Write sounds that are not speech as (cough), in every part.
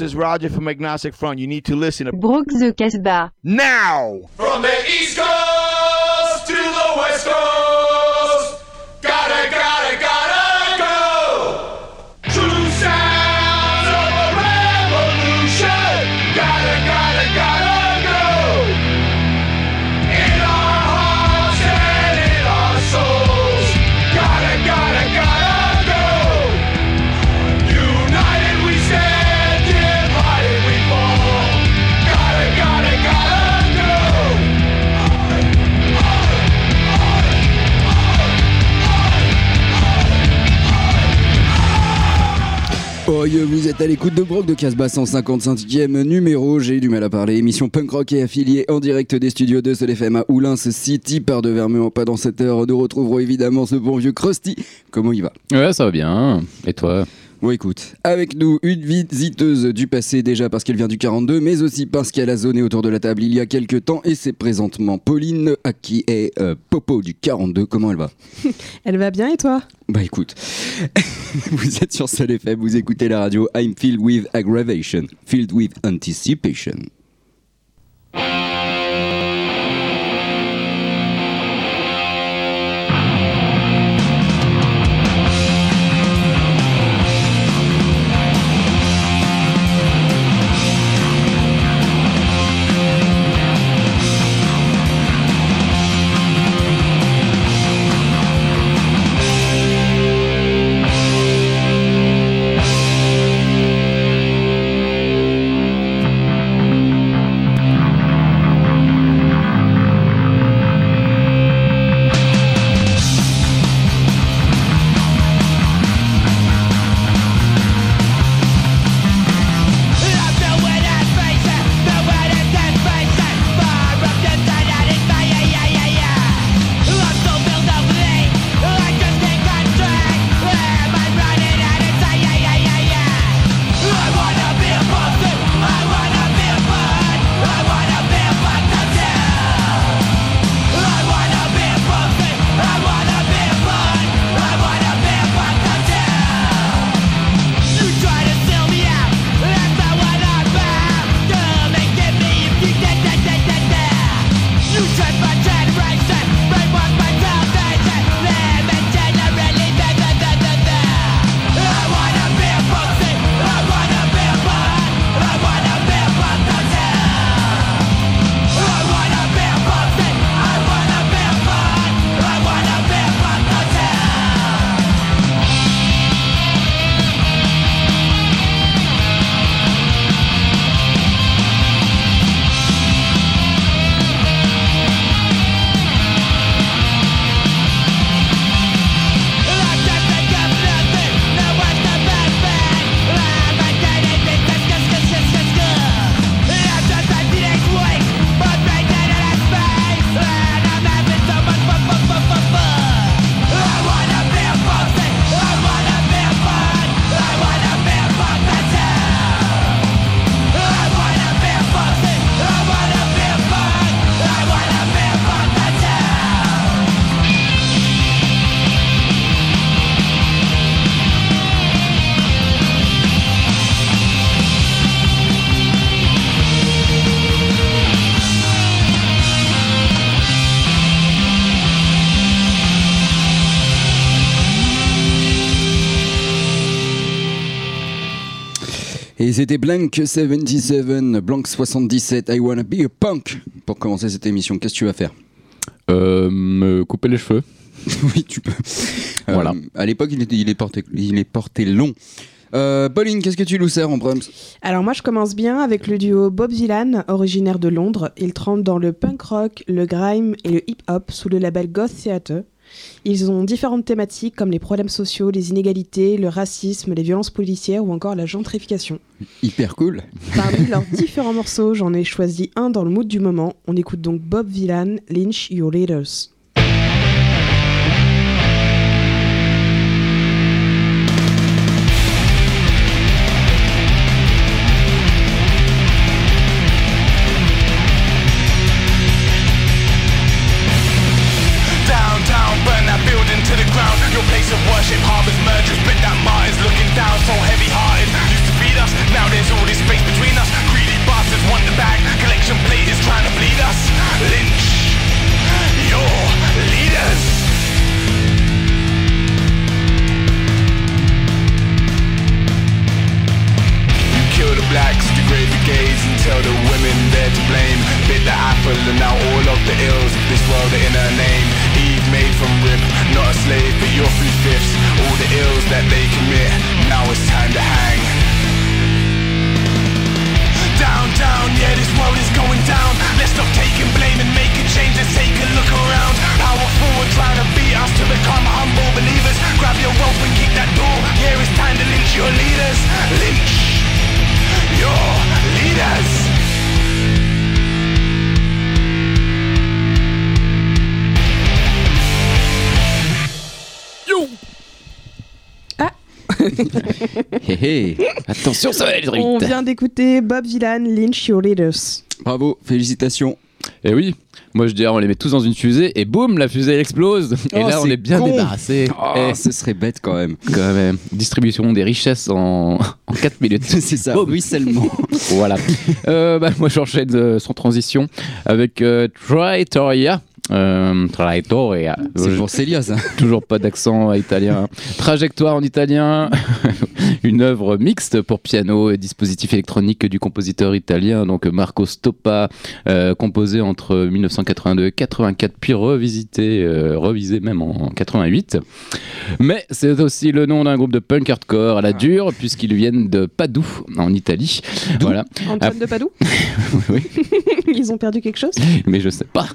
this is Roger from Agnostic Front. You need to listen to Brooks the Casbah. now. From the East Coast Vous êtes à l'écoute de Brock de Casbah 155e numéro. J'ai eu du mal à parler. Émission punk rock et affiliée en direct des studios de Sol FM à Oulins City par de Vermeuil. Pas dans cette heure. Nous retrouverons évidemment ce bon vieux Krusty. Comment il va? Ouais, ça va bien. Et toi? Bon, écoute, avec nous une visiteuse du passé déjà parce qu'elle vient du 42, mais aussi parce qu'elle a zoné autour de la table il y a quelques temps et c'est présentement Pauline à qui est euh, Popo du 42. Comment elle va? (laughs) Elle va bien et toi? Bah écoute, (laughs) vous êtes sur Sol FM, vous écoutez la radio I'm filled with aggravation, filled with anticipation. C'était Blank 77, Blank 77, I wanna be a punk. Pour commencer cette émission, qu'est-ce que tu vas faire? Euh, me couper les cheveux. (laughs) Oui, tu peux. Voilà. Euh, à l'époque, il, il est porté, il est porté long. Euh, Pauline, qu'est-ce que tu nous sers en Brahms Alors moi je commence bien avec le duo Bob Dylan, originaire de Londres. Ils trempent dans le punk rock, le grime et le hip-hop sous le label Goth Theatre. Ils ont différentes thématiques comme les problèmes sociaux, les inégalités, le racisme, les violences policières ou encore la gentrification. Hyper cool. Parmi leurs (laughs) différents morceaux, j'en ai choisi un dans le mood du moment. On écoute donc Bob Dylan, Lynch Your Leaders. Attention, ça va aller On vite vient d'écouter Bob Dylan, Lynch Your Leaders. Bravo, félicitations. Et oui, moi je dirais on les met tous dans une fusée et boum, la fusée elle explose. et Oh, là on est bien con. débarrassé. Oh, Eh, ce serait bête quand même. quand même, distribution des richesses en, en 4 minutes. (laughs) C'est ça, Boum. ruissellement. (laughs) Voilà. Euh, bah, moi, j'enchaîne euh, sans transition avec euh, Traitoria. Euh, Traitoria. C'est Je- pour Célia, (laughs) ça. Toujours pas d'accent italien. Trajectoire en italien. (laughs) Une œuvre mixte pour piano et dispositif électronique du compositeur italien, donc Marco Stoppa, euh, composé entre 1982 et 84, puis revisité, euh, revisé même en 88. Mais c'est aussi le nom d'un groupe de punk hardcore à la dure, puisqu'ils viennent de Padoue, en Italie. Voilà. Antoine de Padoue? (laughs) Oui. Ils ont perdu quelque chose? Mais je sais pas.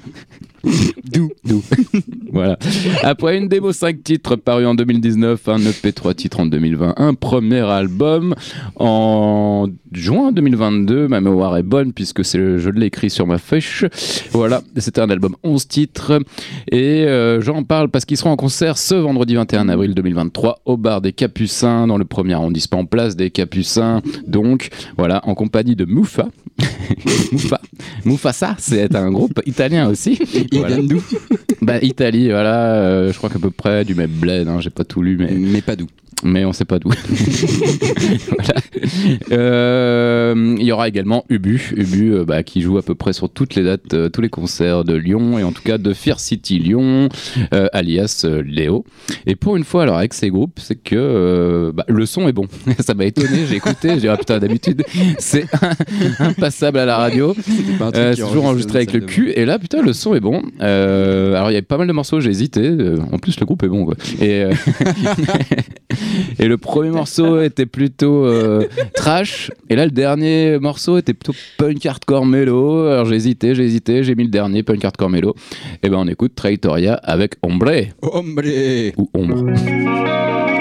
(laughs) D'où D'où (laughs) Voilà. Après une démo 5 titres paru en 2019, un EP 3 titres en 2020, un premier album en juin 2022. Ma mémoire est bonne puisque c'est je l'ai écrit sur ma fiche. Voilà, c'était un album 11 titres. Et euh, j'en parle parce qu'ils seront en concert ce vendredi 21 avril 2023 au bar des Capucins, dans le premier arrondissement, place des Capucins. Donc, voilà, en compagnie de Moufa. (laughs) Moufa. Mufasa, c'est un groupe italien aussi. Il Voilà. vient d'où Bah, Italie, voilà, euh, je crois qu'à peu près du même bled, hein, j'ai pas tout lu, mais, Mais pas d'où. Mais on sait pas d'où. (laughs) Voilà. Euh, Il y aura également Ubu, Ubu euh, bah, qui joue à peu près sur toutes les dates, euh, tous les concerts de Lyon et en tout cas de Fear City Lyon, euh, alias Léo. Et pour une fois, alors avec ces groupes, c'est que bah, le son est bon. (laughs) Ça m'a étonné, j'ai écouté, j'ai dit ah putain d'habitude (laughs) c'est impassable à la radio. C'est toujours enregistré avec le cul et là putain le son est bon Euh, alors il y avait pas mal de morceaux j'ai hésité en plus le groupe est bon quoi et, euh, (laughs) et le premier morceau était plutôt euh, trash. Et là le dernier morceau était plutôt punk hardcore mélo. Alors j'ai hésité j'ai hésité j'ai mis le dernier punk hardcore mélo. Et ben on écoute Traitoria avec Ombre. Hombre ou Ombre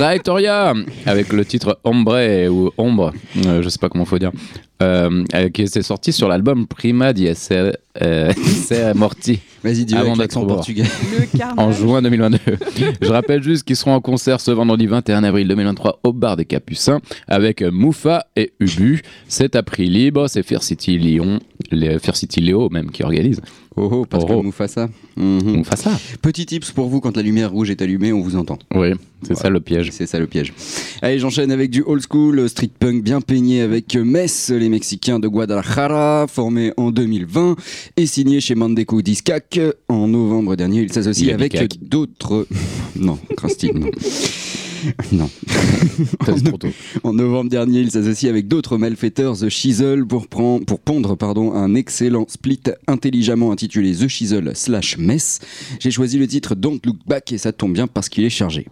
Traitoria avec le titre Ombre ou Ombre, euh, je sais pas comment faut dire, euh, euh, qui s'est sorti sur l'album Prima di essere, euh, (laughs) essere morti Vas-y, dis-le Avant avec d'être l'accent mort. portugais. En juin 2022. Je rappelle juste qu'ils seront en concert ce vendredi 21 avril 2023 au bar des Capucins avec Moufa et Ubu. C'est à prix libre, c'est Fair City Lyon les Fear City Léo même qui organise. Oh, oh, Pascal Oh, oh. Mufasa. On fasse ça. Petit tips pour vous, quand la lumière rouge est allumée, on vous entend. Oui, c'est ça le piège. C'est ça le piège. Allez, j'enchaîne avec du old school street punk bien peigné avec Mess, les Mexicains de Guadalajara, formés en 2020 et signé chez Mandeco Discac en novembre dernier. Ils s'associent avec d'autres. non, Christine, non. (laughs) Non. (laughs) C'est trop tôt. En novembre dernier, il s'associe avec d'autres malfaiteurs, The Chisel, pour, prendre, pour pondre pardon, un excellent split intelligemment intitulé The Chisel slash Mess. J'ai choisi le titre Don't Look Back et ça tombe bien parce qu'il est chargé.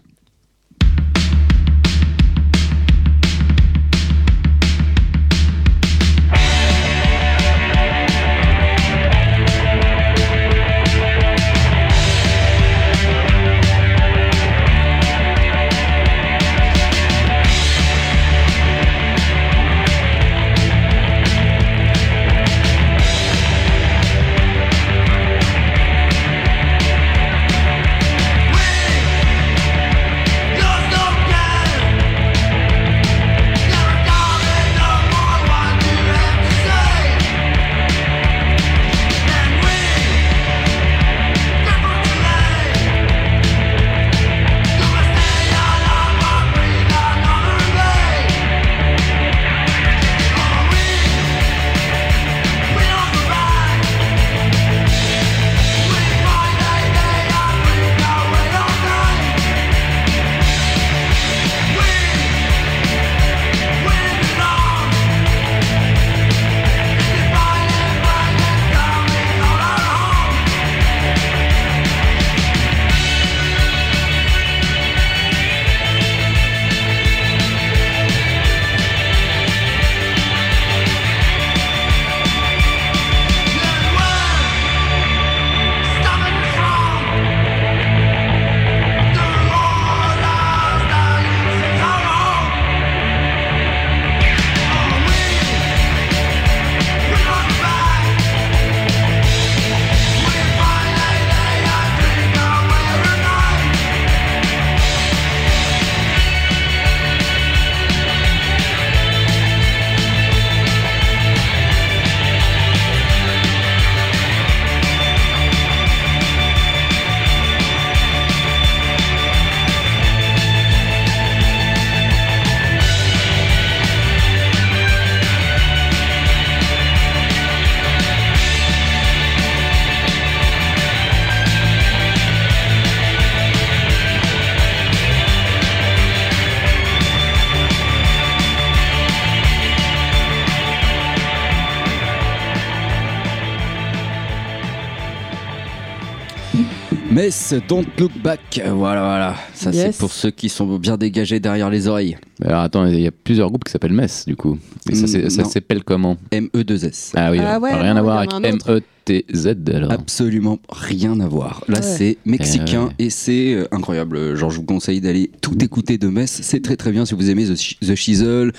Mess, Don't Look Back. Voilà, voilà. Ça, Yes. c'est pour ceux qui sont bien dégagés derrière les oreilles. Mais Alors attends, il y a plusieurs groupes qui s'appellent Mess du coup. Et ça, Mm, ça s'appelle comment M-E-2-S. Ah oui, Ah ouais, rien non, à voir avec. M-E-T-Z alors. Absolument rien à voir. Là, Ouais. c'est mexicain Eh et c'est euh, incroyable. Genre, je vous conseille d'aller tout écouter de Metz. C'est très très bien si vous aimez The, Ch- The Chisel,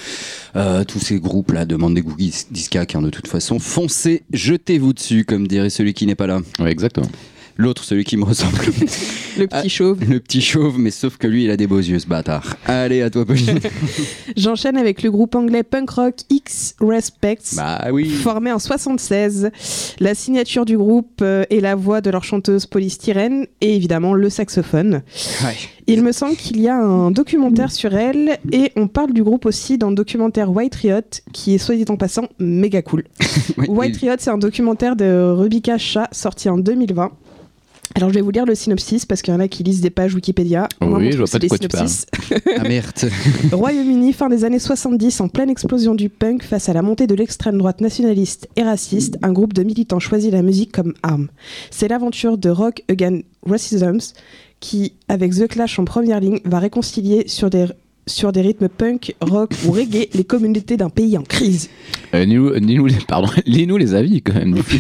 euh, tous ces groupes là, demande des Googies, Discac, hein, de toute façon. Foncez, jetez-vous dessus, comme dirait celui qui n'est pas là. Ouais, exactement. L'autre, celui qui me ressemble. Le petit chauve. Le petit chauve, mais sauf que lui, il a des beaux yeux, ce bâtard. Allez, à toi, Pauline. (laughs) J'enchaîne avec le groupe anglais punk rock X Respects. bah oui. Formé en 76, la signature du groupe euh, est la voix de leur chanteuse polystyrène et évidemment le saxophone. Ouais. Il me semble qu'il y a un documentaire sur elle et on parle du groupe aussi dans le documentaire White Riot qui est soit dit en passant méga cool. (laughs) White Riot c'est un documentaire de Rebecca Shah sorti en 2020. Alors je vais vous lire le synopsis parce qu'il y en a qui lisent des pages Wikipédia. Oui, Moi, mon je vois pas c'est de quoi tu synopsis. Ah merde. (laughs) Royaume-Uni, fin des années 70, en pleine explosion du punk face à la montée de l'extrême droite nationaliste et raciste, un groupe de militants choisit la musique comme arme. C'est l'aventure de Rock Against Racism qui, avec The Clash en première ligne, va réconcilier sur des, sur des rythmes punk, rock ou reggae les communautés d'un pays en crise. Euh, lis-nous, lis-nous les, pardon, (laughs) lis-nous les avis quand même. (laughs)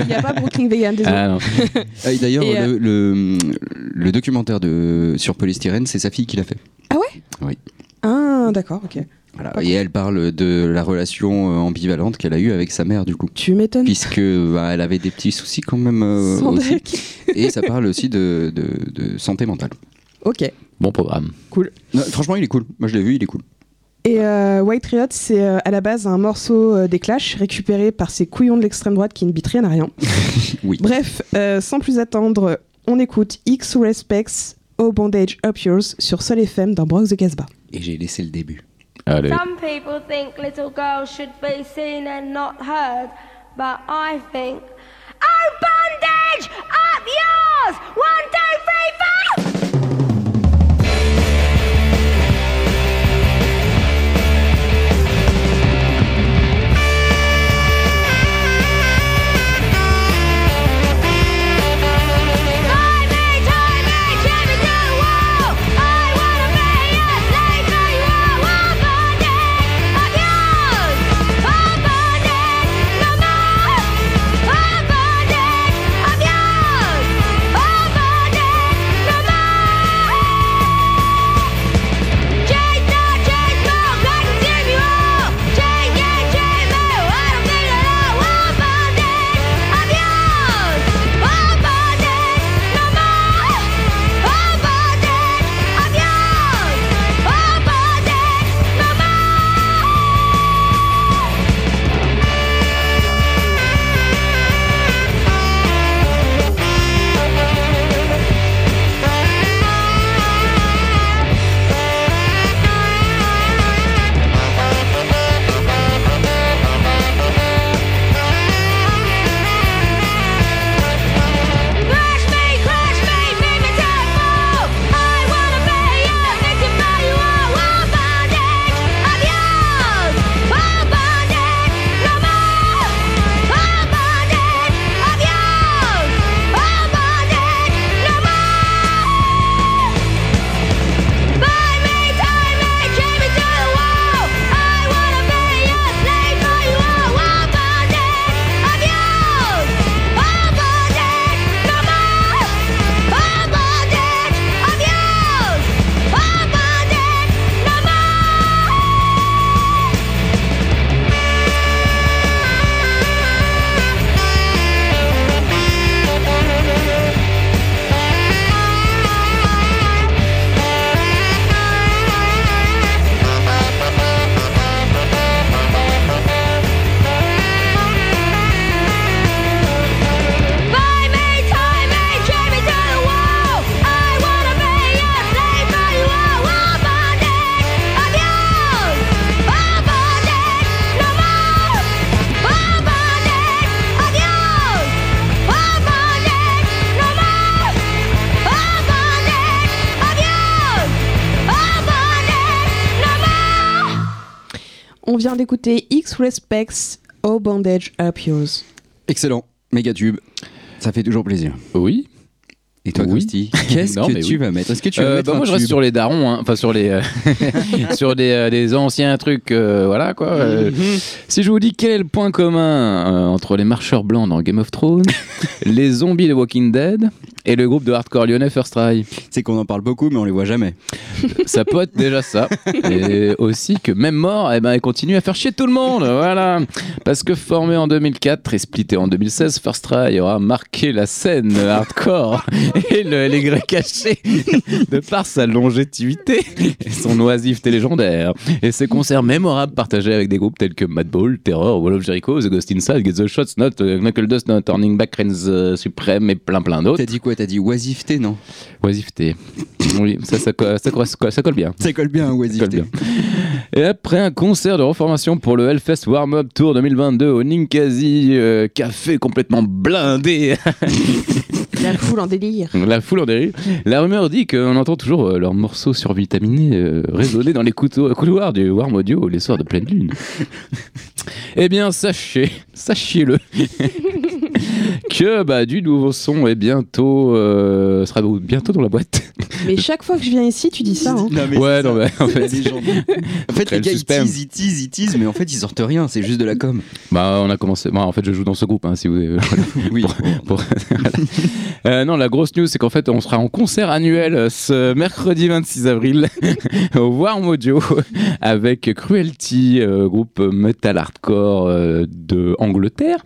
Il n'y a pas Brooklyn Vegan, désolé. ah. (laughs) Ah, D'ailleurs, Et, le, le, le documentaire de, sur polystyrène, c'est sa fille qui l'a fait. Ah, d'accord, ok. Voilà. Et elle parle de la relation euh, ambivalente qu'elle a eue avec sa mère, du coup. Tu m'étonnes. Puisque bah, elle avait des petits soucis quand même. euh, aussi. Et ça parle aussi de, de- de santé mentale. Ok. Bon programme. Non, franchement, il est cool. Moi, je l'ai vu, il est cool. Et euh, White Riot, c'est euh, à la base un morceau euh, des Clash récupéré par ces couillons de l'extrême droite qui ne bitent rien à rien. (laughs) Oui. Bref, euh, sans plus attendre, on écoute X Respects, Oh Bondage Up Yours sur Sol FM dans Bronx de Casbah. Et j'ai laissé le début. Allez. Some people think little girls should be seen and not heard, but I think, oh, bondage up yours! One, two, vient d'écouter X Respects, Oh Bondage Up Yours. Excellent. Méga tube. Ça fait toujours plaisir. Oui. Et toi, Oui. (laughs) Qu'est-ce que tu oui. vas mettre Est-ce que tu vas Euh, mettre bah, un moi je reste sur les darons, hein. enfin sur les euh, (laughs) (laughs) sur des, euh, des anciens trucs, euh, voilà quoi. Euh, Si je vous dis quel est le point commun entre les marcheurs blancs dans Game of Thrones, les zombies de Walking Dead et le groupe de hardcore lyonnais First Try, C'est qu'on en parle beaucoup, mais on les voit jamais. ça peut être déjà ça. Et aussi que même mort, eh ben, ils continuent à faire chier tout le monde, voilà. Parce que formé en 2004 et splitté en 2016, First Try aura marqué la scène hardcore et le, les grès cachés de par sa longévité et son oisiveté légendaire et ses concerts mémorables partagés avec des groupes tels que Madball, Terror, Wall of Jericho, The Ghost Inside, Get the Shots, Not, euh, Knuckle Dust, Not, Turning Back, Reigns euh, Supreme et plein plein d'autres. T'as dit quoi? T'as dit oisiveté, non? Oisiveté. Oui, ça, ça, ça, ça colle bien. Ça colle bien, Ça colle oisiveté. bien. Et après un concert de reformation pour le Hellfest Warm-Up Tour 2022 au Ninkasi euh, Café complètement blindé, (laughs) La foule en délire. la foule en dérive, la rumeur dit qu'on entend toujours euh, leurs morceaux survitaminés euh, résonner dans les couteaux- couloirs du Warm Audio les soirs de pleine lune. (laughs) Eh bien, sachez, (laughs) sachez-le, (laughs) que bah, du nouveau son est bientôt, euh, sera bientôt dans la boîte. Mais chaque fois que je viens ici, tu dis ça. Hein. Non, mais Ouais, non, ça. mais en fait-. (laughs) En fait, les gars, ils teasent, ils teasent, ils teasent, mais en fait, ils sortent rien, c'est juste de la com. Bah, on a commencé. Bah, en fait, je joue dans ce groupe, hein, si vous. Oui. Pour- voilà. Euh, non, la grosse news, c'est qu'en fait, on sera en concert annuel euh, ce mercredi 26 avril au Warm Audio avec Cruelty, euh, groupe metal hardcore euh, de Angleterre.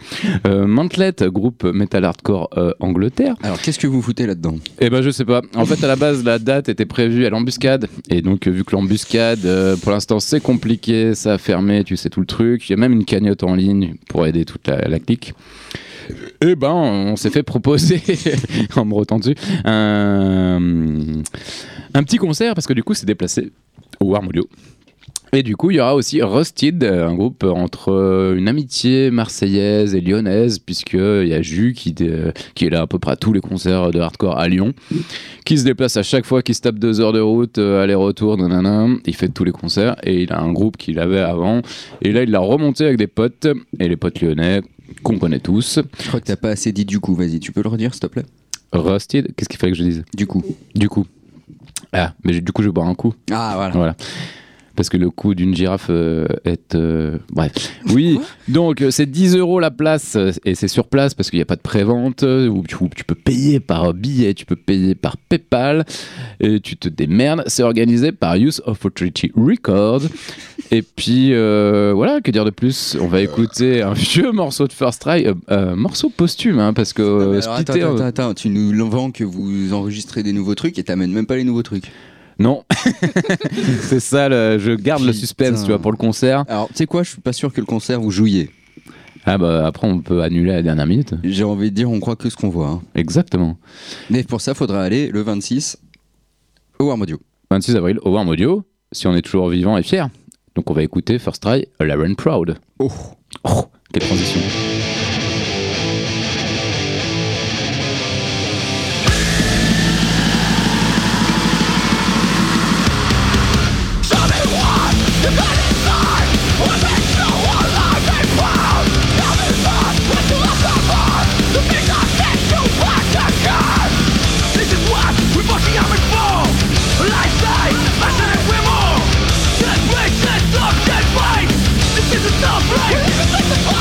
Euh, Mantlet, groupe metal hardcore euh, Angleterre. Alors, qu'est-ce que vous foutez là-dedans? Eh ben je sais pas. En fait à la base la date était prévue à l'embuscade et donc euh, vu que l'embuscade euh, pour l'instant c'est compliqué, ça a fermé, tu sais tout le truc. Il y a même une cagnotte en ligne pour aider toute la, la clique. Eh ben on s'est fait proposer (laughs) en me retenant dessus un, un petit concert parce que du coup c'est déplacé au Warm Audio. Et du coup, il y aura aussi Rusted, euh, un groupe entre euh, une amitié marseillaise et lyonnaise, puisqu'il y a Jus qui, euh, qui est là à peu près à tous les concerts de hardcore à Lyon, qui se déplace à chaque fois, qui se tape deux heures de route, euh, aller-retour, nanana. Il fait tous les concerts et il a un groupe qu'il avait avant. Et là, il l'a remonté avec des potes, et les potes lyonnais qu'on connaît tous. Je crois que t'as pas assez dit du coup. Vas-y, tu peux le redire, s'il te plaît? Rusted, qu'est-ce qu'il fallait que je dise? Du coup. Du coup. Ah, mais du coup, je vais boire un coup. Ah, voilà. Voilà. Parce que le coût d'une girafe euh, est. euh, bref. (laughs) Oui, donc euh, c'est 10 euros la place euh, et c'est sur place parce qu'il n'y a pas de prévente. euh, Ou tu, ou tu peux payer par billet, tu peux payer par PayPal et tu te démerdes. C'est organisé par Youth of Authority Records. Et puis euh, voilà, que dire de plus? On va écouter un vieux morceau de First Try, euh, euh, morceau posthume, hein, parce que Ah, euh, alors, attends, splitter, attends, euh, attends, tu nous vends que vous enregistrez des nouveaux trucs et t'amènes même pas les nouveaux trucs. Non, (laughs) c'est ça, le- je garde le Putain. suspense, tu vois, pour le concert. Alors, tu sais quoi, je suis pas sûr que le concert vous jouiez. Ah bah après on peut annuler à la dernière minute. J'ai envie de dire, on croit que ce qu'on voit. hein. Exactement. Mais pour ça, faudra aller le 26 au Warm Audio. 26 avril au Warm Audio, si on est toujours vivant et fier. Donc on va écouter First Try, Lauren Proud. Oh, Oh, quelle transition. This (laughs) is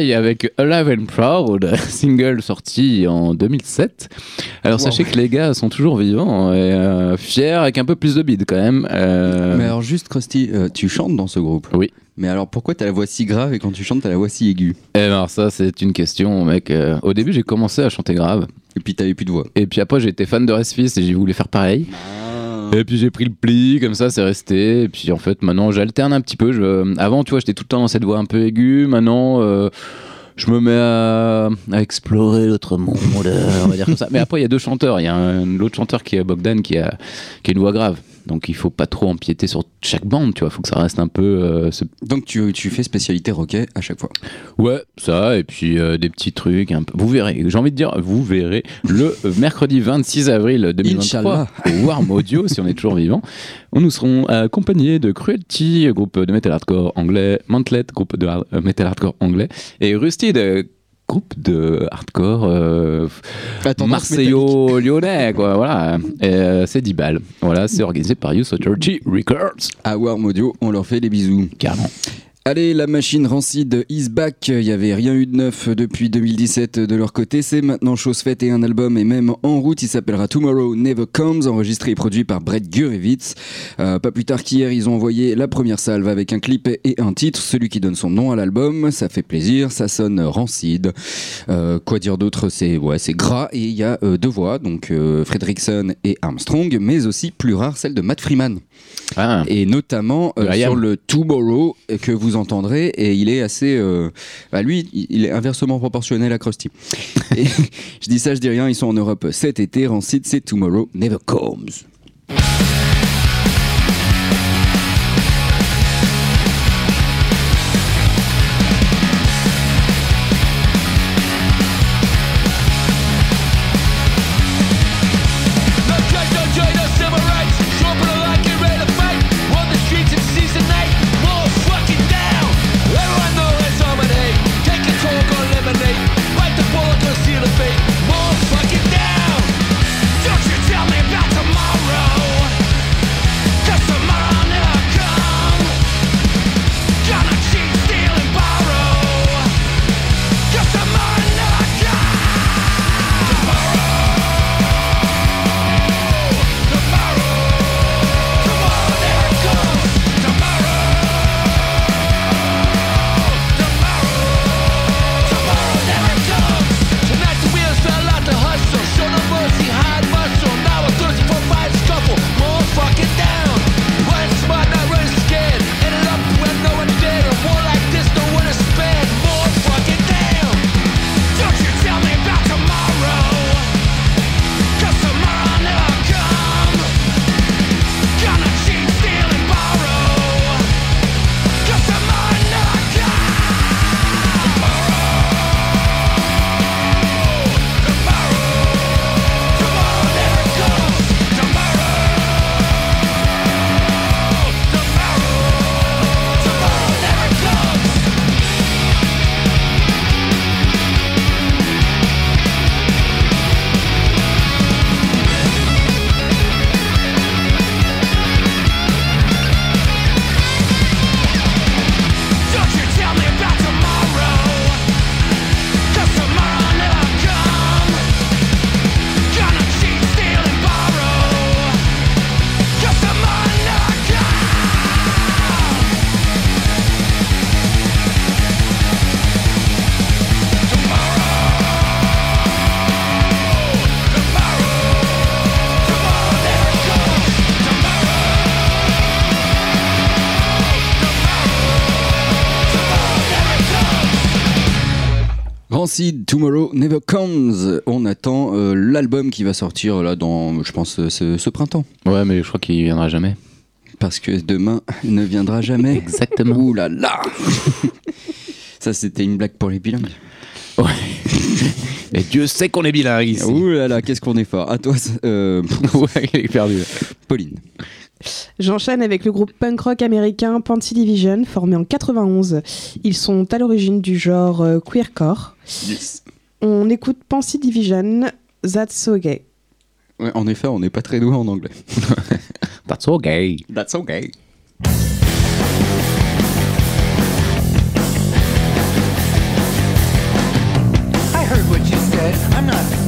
Avec Alive and Proud, (laughs) single sorti en 2007. Alors sachez que les gars sont toujours vivants et euh, fiers avec un peu plus de bide quand même. Euh, Mais alors, juste, Krusty, euh, tu chantes dans ce groupe? Oui. Mais alors, pourquoi t'as la voix si grave et quand tu chantes, t'as la voix si aiguë? Eh ben alors ça c'est une question mec. Au début j'ai commencé à chanter grave Et puis, t'avais plus de voix. et puis après été fan de Resfist et j'ai voulu faire pareil. Et puis j'ai pris le pli, comme ça c'est resté. Et puis en fait maintenant j'alterne un petit peu. Je... Avant tu vois j'étais tout le temps dans cette voix un peu aiguë. Maintenant euh, je me mets à, à explorer l'autre monde, euh, on va dire comme ça. Mais après, il y a deux chanteurs. Il y a un- l'autre chanteur qui est Bogdan qui a, qui a une voix grave. Donc il faut pas trop empiéter sur chaque bande, tu vois. Il faut que ça reste un peu. euh, ce- Donc tu, tu fais spécialité roquet à chaque fois. Ouais, ça, et puis euh, des petits trucs. Un peu. Vous verrez, j'ai envie de dire, vous verrez le (laughs) mercredi 26 avril 2023 Inch'Allah. au Warm Audio, si on est toujours vivant. On nous serons accompagnés de Cruelty, groupe de metal hardcore anglais, Mantlet, groupe de hard- euh, metal hardcore anglais, et Rusty, de groupe de hardcore euh, marseillo-lyonnais, quoi. Voilà, euh, c'est 10 balles. Voilà, c'est organisé par Youth Authority Records. À Warm Audio, on leur fait des bisous. Carrément. Allez, la machine rancide is back. Il n'y avait rien eu de neuf depuis 2017 de leur côté. C'est maintenant chose faite et un album est même en route. Il s'appellera Tomorrow Never Comes, enregistré et produit par Brett Gurevitz. Euh, pas plus tard qu'hier, ils ont envoyé la première salve avec un clip et un titre, celui qui donne son nom à l'album. Ça fait plaisir, ça sonne rancide. Euh, quoi dire d'autre? C'est ouais, c'est gras et il y a euh, deux voix, donc Fredrickson et Armstrong, mais aussi plus rare celle de Matt Freeman Ah, et notamment sur le Tomorrow que vous entendrez et il est assez euh, bah, lui il- est inversement proportionnel à Krusty. (laughs) Et je dis ça je dis rien ils sont en Europe cet été Rancid c'est Tomorrow Never Comes On attend euh, l'album qui va sortir là dans je pense euh, ce, ce printemps ouais, mais je crois qu'il viendra jamais. parce que demain (laughs) ne viendra jamais Exactement. ouh là là (laughs) ça c'était une blague pour les bilingues (laughs) Et Dieu sait qu'on est bilingue ici. ouh là là qu'est-ce qu'on est fort à toi euh, ouais, il est perdu. Pauline J'enchaîne avec le groupe punk rock américain Panty Division, formé en 91. Ils sont à l'origine du genre euh, queercore. On écoute Panty Division, That's So Gay. Ouais, en effet, on n'est pas très doué en anglais. (laughs) That's so gay. That's okay. I heard what you said. I'm not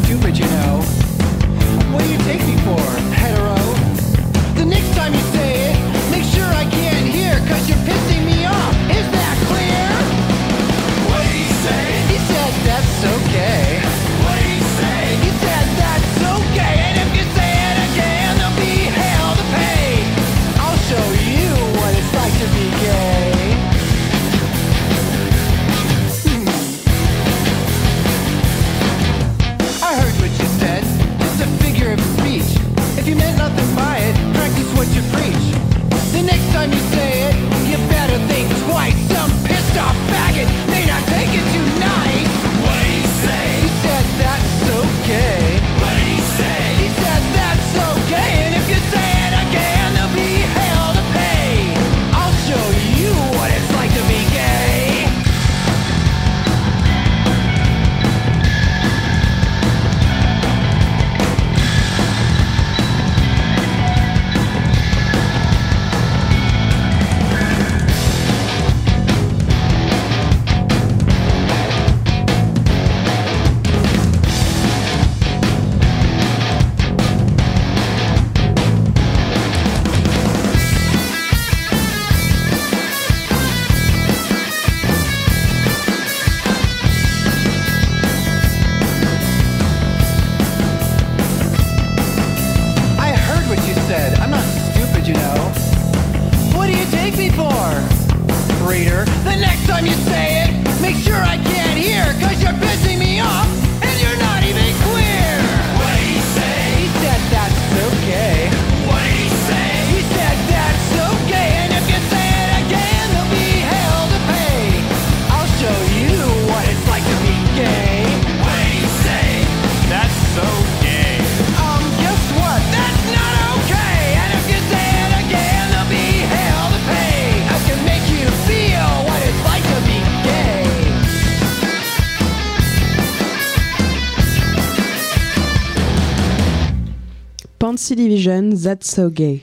Pansy Division, That's So Gay.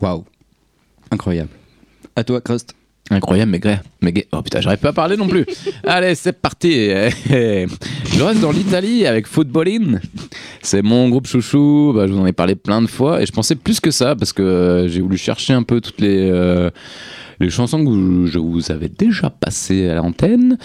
Waouh. Incroyable. À toi, Crust. Incroyable, mais gay. Mais gay. Oh putain, j'arrive pas à parler non plus. (laughs) Allez, c'est parti. (laughs) Je reste dans l'Italie avec Footballin. C'est mon groupe chouchou. Bah, je vous en ai parlé plein de fois et je pensais plus que ça parce que euh, j'ai voulu chercher un peu toutes les. euh, les chansons que je vous avais déjà passées à l'antenne,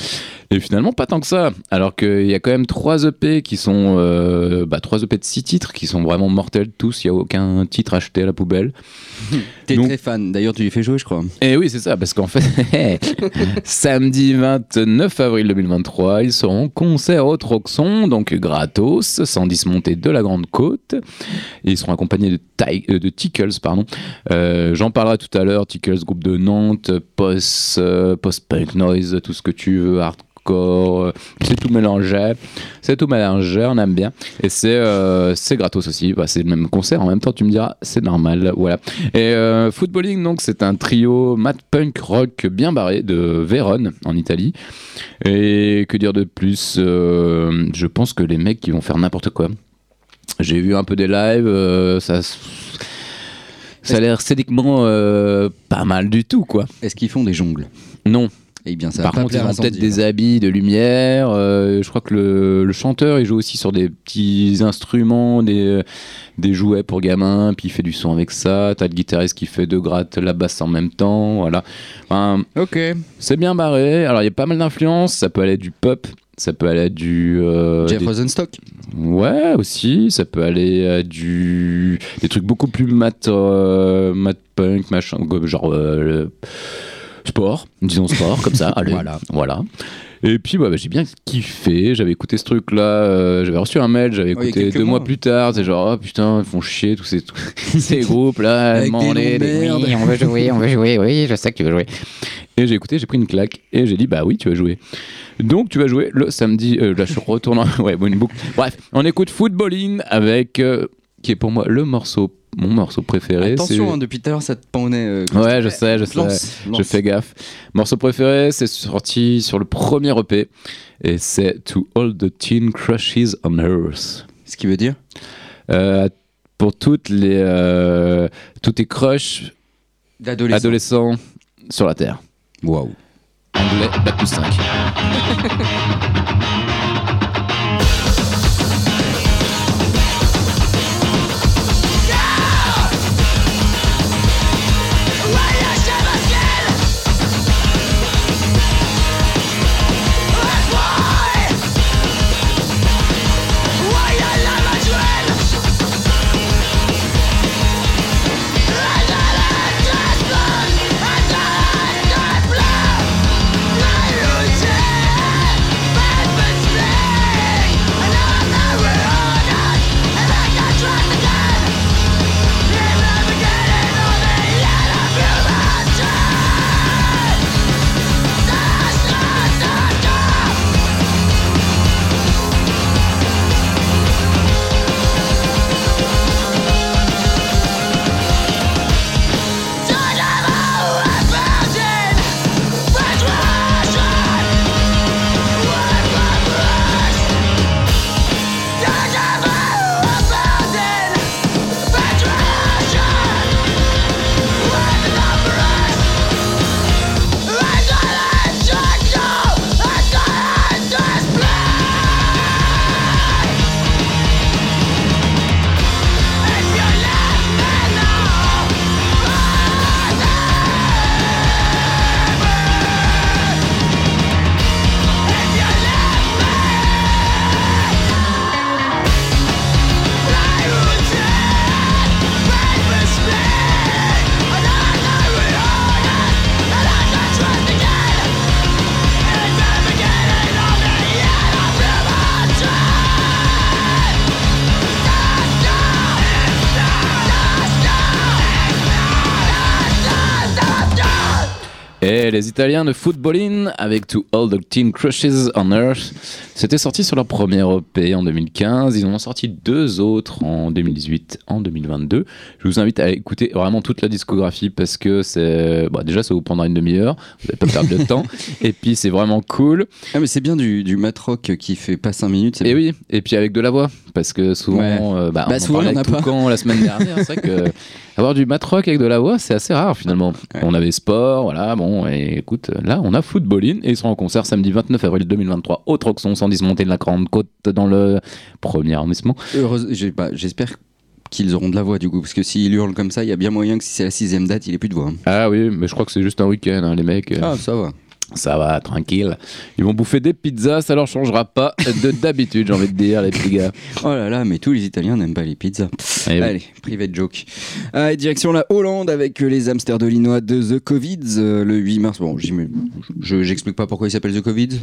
et finalement pas tant que ça. Alors qu'il y a quand même trois EP qui sont, euh, bah, trois EP de six titres qui sont vraiment mortels tous. Il y a aucun titre acheté à la poubelle. (laughs) T'es très fan. D'ailleurs, tu lui fais jouer, je crois. Et oui, c'est ça, parce qu'en fait, (laughs) (laughs) samedi 29 avril 2023, ils seront en concert au Troxon, donc gratos, sans dismonter de la Grande Côte. Et ils seront accompagnés de, Ty- euh, de Tickles, pardon. Euh, J'en parlerai tout à l'heure, Tickles, groupe de Nantes, post, euh, post-punk noise, tout ce que tu veux, hardcore, euh, c'est tout mélangé. C'est tout mélangé, on aime bien. Et c'est euh, c'est gratos aussi, Bah, c'est le même concert, en même temps tu me diras, c'est normal, voilà. Et Footballing, donc, c'est un trio mat punk rock bien barré de Vérone, en Italie. Et que dire de plus Je pense que les mecs, ils vont faire n'importe quoi. J'ai vu un peu des lives, ça, ça a l'air scéniquement euh, pas mal du tout, quoi. Est-ce qu'ils font des jongles? Non. Eh bien, ça Par contre, ils ont peut-être des là. habits de lumière. euh, je crois que le, le chanteur, il joue aussi sur des petits instruments, des, des jouets pour gamins, puis il fait du son avec ça. T'as le guitariste qui fait deux grattes, la basse en même temps. Voilà. Enfin, Ok. c'est bien barré. Alors, il y a pas mal d'influences. Ça peut aller du pop. Ça peut aller à du. euh, Jeff des- Rosenstock. Ouais, aussi. Ça peut aller à du. Des trucs beaucoup plus mat, euh, mat punk, machin. Genre. euh, le sport. Disons sport, comme ça. (laughs) Allez. Voilà. Voilà. Et puis, bah, j'ai bien kiffé. J'avais écouté ce truc-là. euh, j'avais reçu un mail. J'avais écouté deux mois mois. plus tard. C'est genre, oh putain, ils font chier tous ces, (laughs) merde. Oui, on veut jouer, on veut jouer. Oui, je sais que tu veux jouer. Et j'ai écouté, j'ai pris une claque. Et j'ai dit, bah oui, tu vas jouer. Donc, tu vas jouer le samedi. euh, là, je retourne. en- (laughs) ouais, une boucle. Bref, on écoute Footballing avec. euh, qui est pour moi le morceau, mon morceau préféré. Attention, hein, depuis tout à l'heure, ça te pendait. euh, Ouais, je sais, je sais. Lance, Je fais gaffe. Morceau préféré, c'est sorti sur le premier EP. Et c'est To All the Teen Crushes on Earth. Ce qui veut dire Euh, pour toutes les, euh, tous tes crushs D'adolescent. adolescents sur la Terre. Waouh. Anglais, bac plus 5. (laughs) les Italiens de Footballin avec To All the Crushes on Earth. C'était sorti sur leur premier EP en 2015. Ils en ont sorti deux autres en 2018, en 2022. Je vous invite à écouter vraiment toute la discographie parce que c'est. Bah, déjà, ça vous prendra une demi-heure. Vous n'allez pas perdre de temps. (laughs) Et puis, c'est vraiment cool. Ah, mais c'est bien du, du mat rock qui fait pas 5 minutes. Et oui, et puis avec de la voix, parce que souvent, Ouais. euh, bah, Bah, on en souvent, parlait en a avec. Toucan la semaine dernière, c'est vrai que (laughs) avoir du mat rock avec de la voix, c'est assez rare finalement. Ouais. On avait sport, voilà, bon, et écoute, là, on a Footballin, et ils seront en concert samedi 29 avril 2023 au Troxon, sans dismonter de la Grande Côte dans le premier arrondissement. Bah, J'espère qu'ils auront de la voix du coup, parce que s'ils hurlent comme ça, il y a bien moyen que si c'est la sixième date, il ait plus de voix. hein. Ah oui, mais je crois que c'est juste un week-end, hein, les mecs. euh, Ah, ça va. Ça va, tranquille. Ils vont bouffer des pizzas, ça leur changera pas de (laughs) d'habitude, j'ai envie de dire, les petits gars. Oh là là, mais tous les Italiens n'aiment pas les pizzas. Eh oui. Allez, private joke. Allez, direction la Hollande avec les hamsters de Linois de The Covid euh, le 8 mars. Bon, je j'explique pas pourquoi ils s'appellent The Covid. (laughs)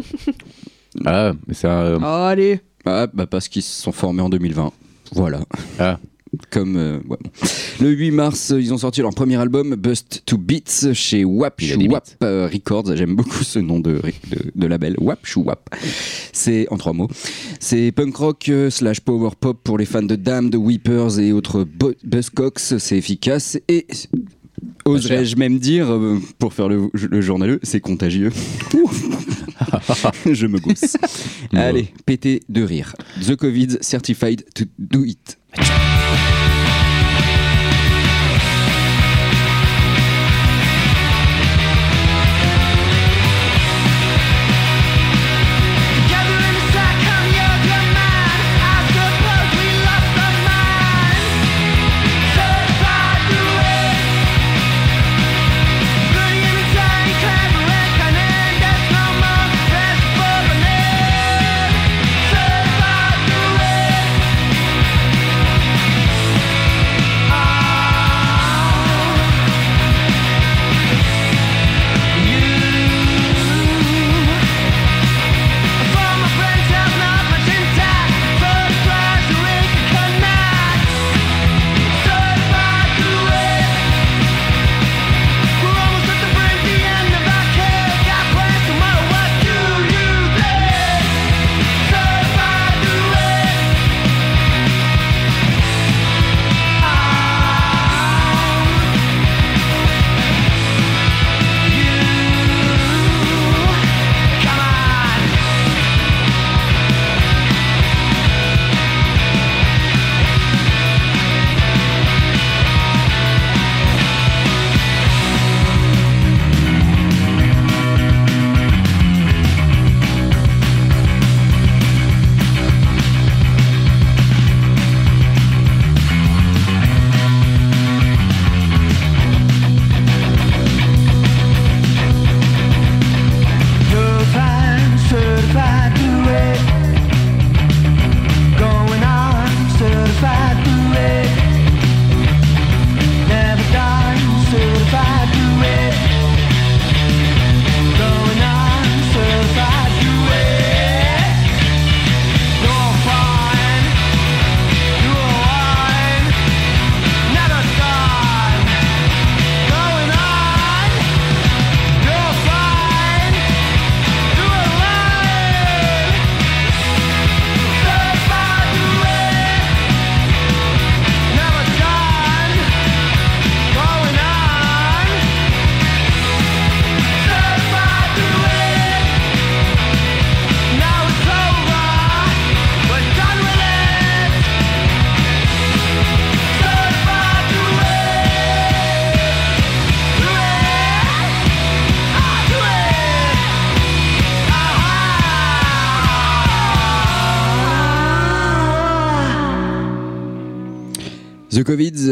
Ah, mais c'est un. Allez. Ah, bah parce qu'ils se sont formés en 2020. Voilà. Ah. Comme euh, ouais, bon. le 8 mars, euh, ils ont sorti leur premier album Bust to Beats chez Wap Il a des Wap euh, Records. J'aime beaucoup ce nom de, de, de label. Wap Wap. C'est en trois mots. C'est punk rock euh, slash power pop pour les fans de Damned, de Weepers et autres Buzzcocks. C'est efficace et oserais-je même dire, euh, pour faire le, le journaleux, c'est contagieux. (laughs) Je me gousse. Allez, pétez de rire. The Covid Certified to Do It.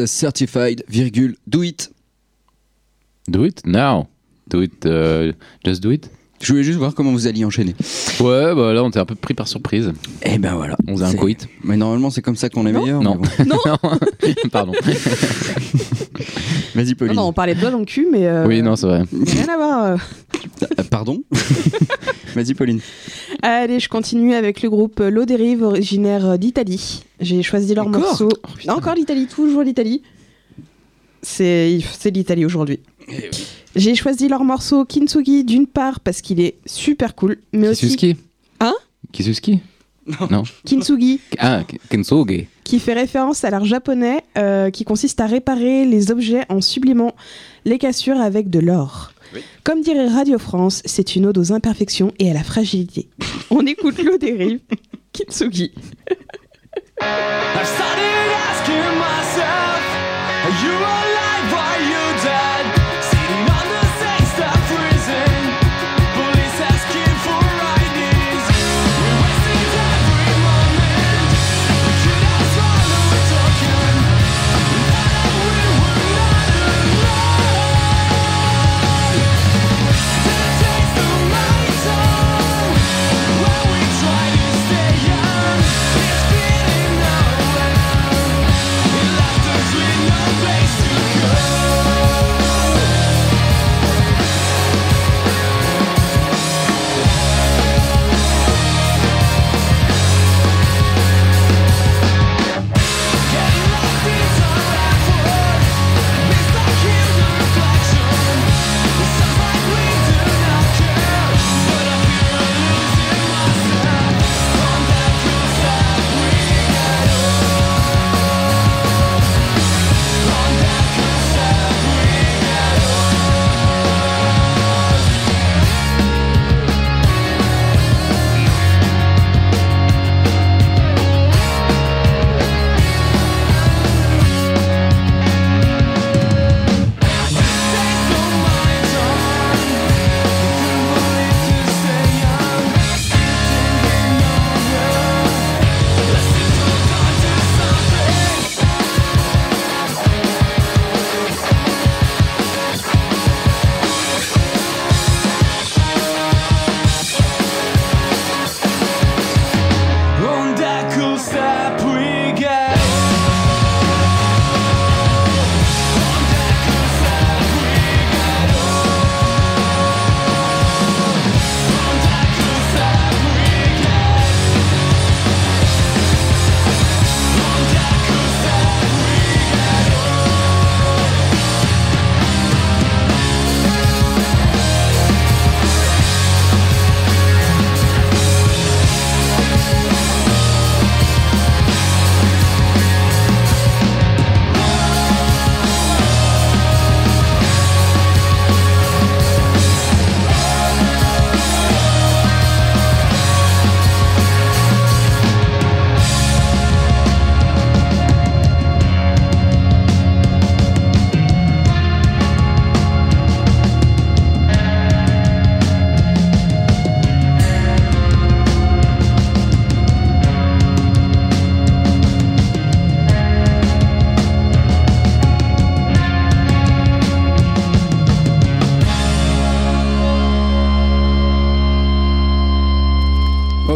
Certified, virgule, do it. Do it now. Do it, euh, just do it? Je voulais juste voir comment vous alliez enchaîner. Ouais, bah là, on était un peu pris par surprise. Eh ben voilà. On faisait un C'est- coït. Mais normalement, c'est comme ça qu'on est Non. meilleur. Non. mais bon. (laughs) (laughs) Pardon. (laughs) Vas-y, Non, Pauline. non, on parlait de doigts dans le cul, mais. euh, Oui, non, c'est vrai. rien à voir. euh. Euh, pardon? Vas-y, Pauline. Allez, je continue avec le groupe L'Eau Dérive, originaire d'Italie. J'ai choisi leur Encore? morceau. Encore l'Italie, toujours l'Italie. C'est c'est l'Italie aujourd'hui. J'ai choisi leur morceau Kintsugi d'une part parce qu'il est super cool, mais aussi Kisuski Hein Kisuski Non. Kintsugi Ah, Kensoge. qui fait référence à l'art japonais euh, qui consiste à réparer les objets en sublimant les cassures avec de l'or. Comme dirait Radio France, c'est une ode aux imperfections et à la fragilité. (laughs) On écoute l'eau des rives, Kintsugi. I started asking myself, are you alive?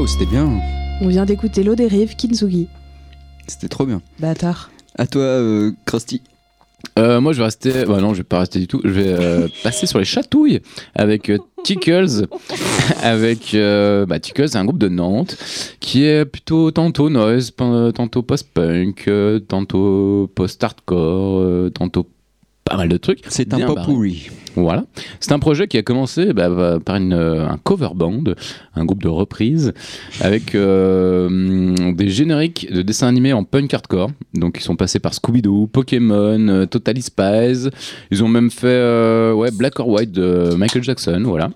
C'était bien. On vient d'écouter l'eau des rives, Kintsugi. C'était trop bien. Bâtard. À toi, euh, Krusty. Euh, moi, je vais rester. Bah non, je vais pas rester du tout. Je vais euh, (laughs) passer sur les chatouilles avec euh, Tickles. (laughs) avec euh, bah, Tickles, c'est un groupe de Nantes qui est plutôt tantôt noise, tantôt post-punk, tantôt post-hardcore, tantôt pas mal de trucs. C'est un pop pourri. Voilà. C'est un projet qui a commencé bah, bah, par une, euh, un cover band, un groupe de reprises, avec euh, des génériques de dessins animés en punk hardcore. Donc ils sont passés par Scooby-Doo, Pokémon, euh, Spies. Ils ont même fait euh, ouais, Black or White de Michael Jackson, voilà.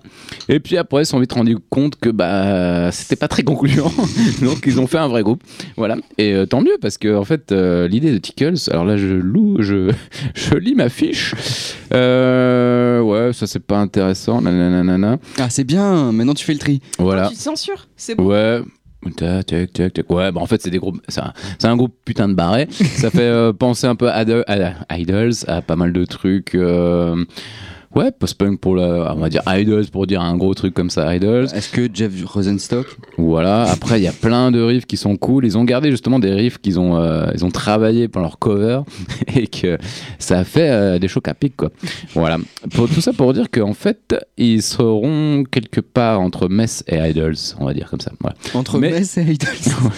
Et puis après, ils se sont vite rendus compte que bah c'était pas très concluant. (laughs) Donc ils ont fait un vrai groupe. Voilà. Et tant mieux parce que en fait l'idée de Tickles, alors là je loue, je, (laughs) je lis ma fiche. Ouais, ça c'est pas intéressant. Nanana. Ah, c'est bien. Maintenant, tu fais le tri. Voilà. Tu te censures C'est bon. Ouais. Tac, tac, tac, tac. Ouais, bah en fait, c'est des groupes. C'est un, c'est un groupe putain de barré. ça fait euh, penser un peu à, à Idols, à pas mal de trucs. euh, Ouais, post-punk pour la. On va dire Idols pour dire un gros truc comme ça, Idols. Est-ce que Jeff Rosenstock Voilà. Après, il y a plein de riffs qui sont cool. Ils ont gardé justement des riffs qu'ils ont, euh, ils ont travaillé pour leur cover (laughs) et que ça a fait euh, des chocs à pic, quoi. Voilà. Pour tout ça pour dire qu'en fait, ils seront quelque part entre Metz et Idols, on va dire comme ça. Voilà. Entre Mais- Metz et Idols.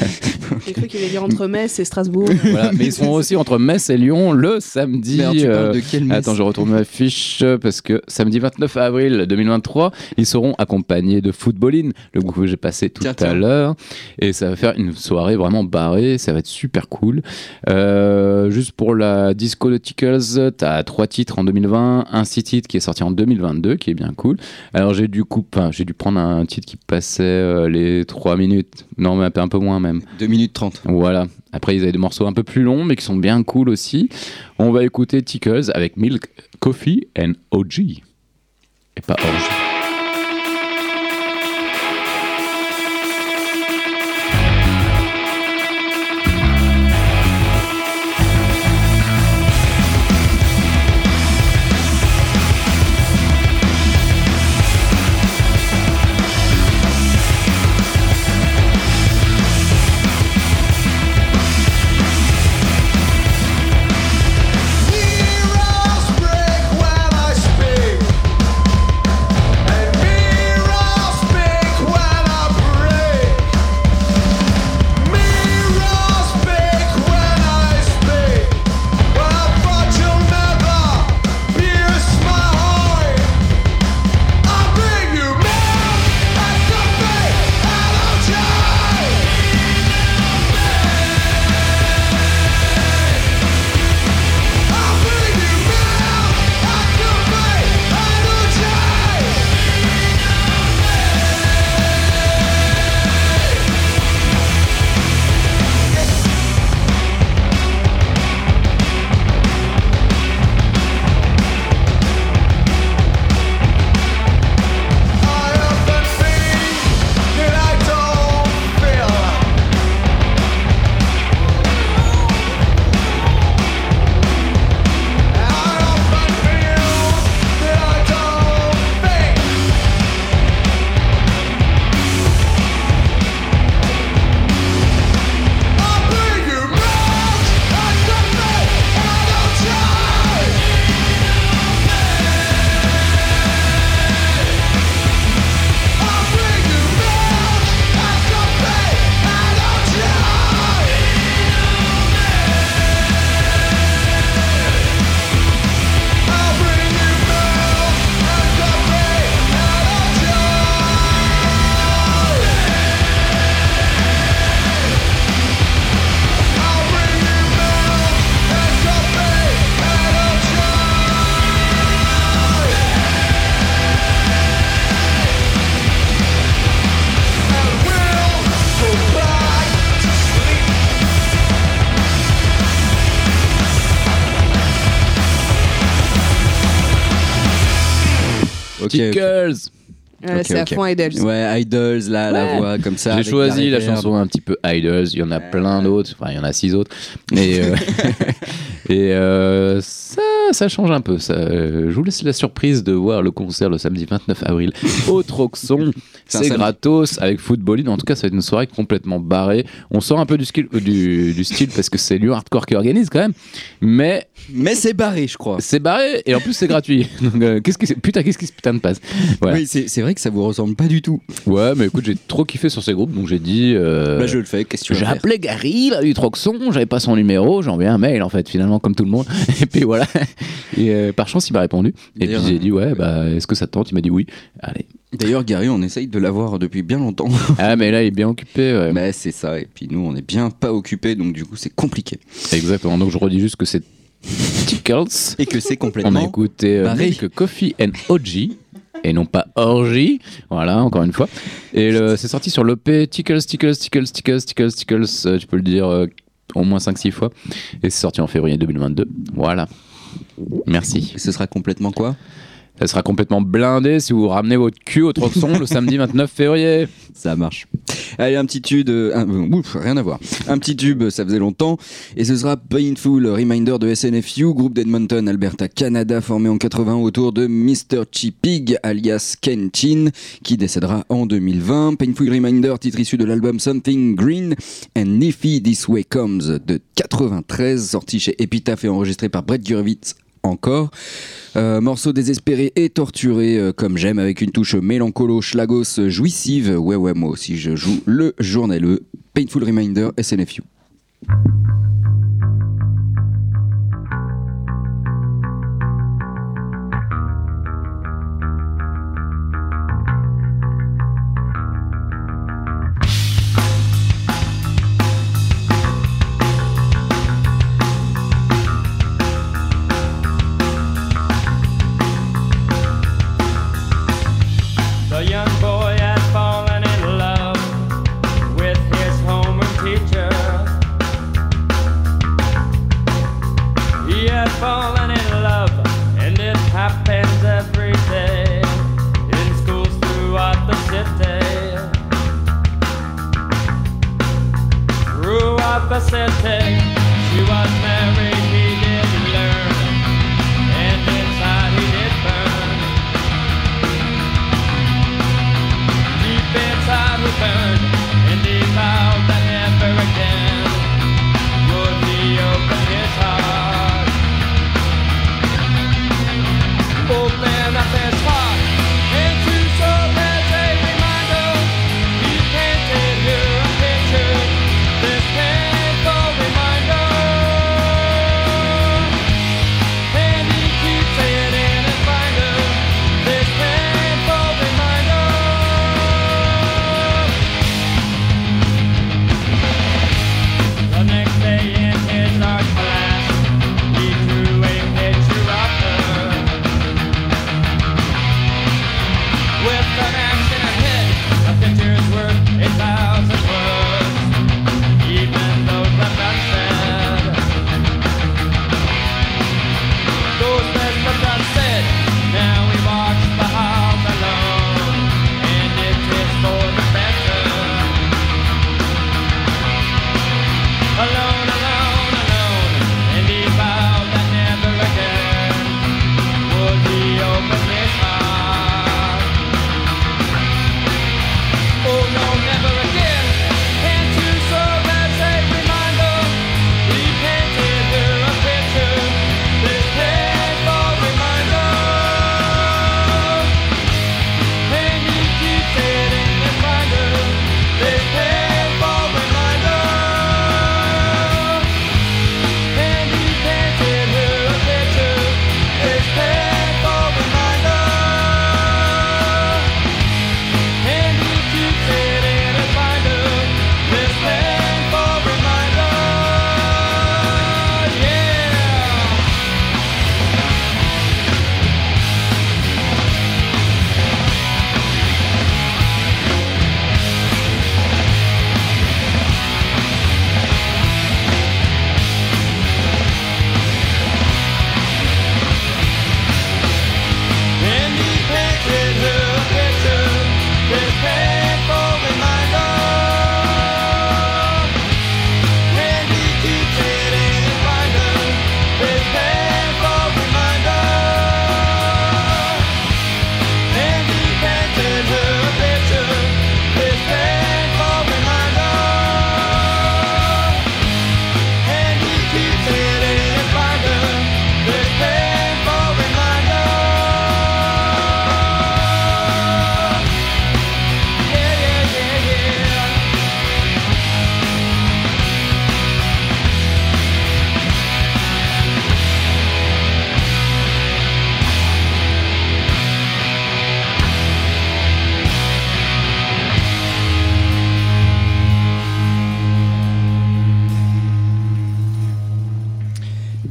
(laughs) J'ai cru qu'il allait dire entre Metz et Strasbourg. Voilà. Mais ils seront aussi entre Metz et Lyon le samedi. Merde, tu euh, parles de quel Metz? Attends, je retourne ma fiche euh, parce que samedi 29 avril 2023, ils seront accompagnés de Footballin, le groupe que j'ai passé tout Tiens, à l'heure. Et ça va faire une soirée vraiment barrée, ça va être super cool. Euh, juste pour la disco de Tickles, t'as trois titres en 2020, un six titres qui est sorti en 2022, qui est bien cool. Alors j'ai dû coup, enfin, j'ai dû prendre un titre qui passait euh, les 3 minutes, non mais un peu, un peu moins même. 2 minutes 30. Voilà. Après ils avaient des morceaux un peu plus longs mais qui sont bien cool aussi. On va écouter Tickles avec Milk, Coffee and OG. Et pas Orgy. C'est à fond Idols. Ouais, Idols, là, la voix comme ça. J'ai choisi la chanson un petit peu Idols, il y en a plein d'autres, enfin il y en a six autres. Et, euh, (laughs) (laughs) et euh, ça, ça change un peu. Ça. Euh, Je vous laisse la surprise de voir le concert le samedi 29 avril (laughs) au Troxon. C'est gratos avec Footballing. En tout cas, ça va être une soirée complètement barrée. On sort un peu du, skill- du, du style parce que c'est Lieu Hardcore qui organise quand même. Mais Mais c'est barré, je crois. c'est barré et en plus c'est gratuit. (laughs) Donc, euh, qu'est-ce qui, putain, qu'est-ce qui se putain de passe Voilà. Oui, c'est vrai que ça vous ressemble pas du tout. Ouais, mais écoute, j'ai trop kiffé sur ces groupes, donc j'ai dit. euh, Bah, je le fais, qu'est-ce que tu j'ai appelé Gary, là, du Troxon, j'avais pas son numéro, j'ai envoyé un mail en fait, finalement, comme tout le monde. (laughs) Et puis voilà. (laughs) Et euh, par chance, il m'a répondu. Et puis j'ai dit, ouais, bah, est-ce que ça te tente? Il m'a dit oui. Allez. D'ailleurs, Gary, on essaye de l'avoir depuis bien longtemps. (laughs) Ah, mais là, il est bien occupé. ouais. Mais c'est ça, et puis nous, on est bien pas occupés, donc du coup, c'est compliqué. Exactement. Donc je redis juste que c'est Tickles. (laughs) Et que c'est On a complètement. écouté euh. Milk Coffee and OG. Et non pas Orgy, voilà, encore une fois. Et c'est sorti sur l'EP Tickles, Tickles, Tickles, Tickles, Tickles, Tickles, euh, tu peux le dire euh, au moins 5-6 fois. Et c'est sorti en février 2022. Voilà. Merci. Ce sera complètement quoi? Ça sera complètement blindé si vous ramenez votre cul au Troxon le samedi 29 février. (laughs) Ça marche. Allez, un petit tube. euh, un- euh, ouf, rien à voir. Un petit tube, ça faisait longtemps. Et ce sera Painful Reminder de SNFU, groupe d'Edmonton, Alberta, Canada, formé en 80 autour de Mr. Chipig, alias Ken Chin, qui décédera en 2020. Painful Reminder, titre issu de l'album Something Green and Niffy This Way Comes de 93, sorti chez Epitaph et enregistré par Brett Gurewitz encore. Euh, morceau désespéré et torturé euh, comme j'aime avec une touche mélancolo, schlagos, jouissive. Ouais ouais moi aussi je joue le journaleux. Painful Reminder SNFU. Albacete.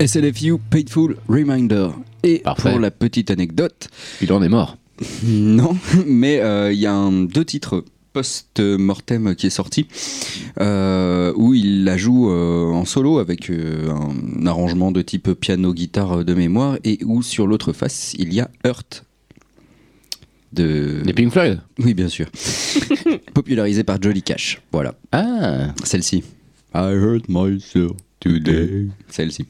SLFU Painful Reminder. Et Parfait. pour la petite anecdote, Il en est mort. (laughs) non, mais euh, il y a un, deux titres post-mortem qui est sorti euh, où il la joue euh, en solo avec euh, un arrangement de type piano-guitare de mémoire et où sur l'autre face il y a Hurt de Les Pink Floyd? Oui bien sûr. (laughs) Popularisé par Jolly Cash. Voilà. Ah. Celle-ci. I hurt myself today. Celle-ci.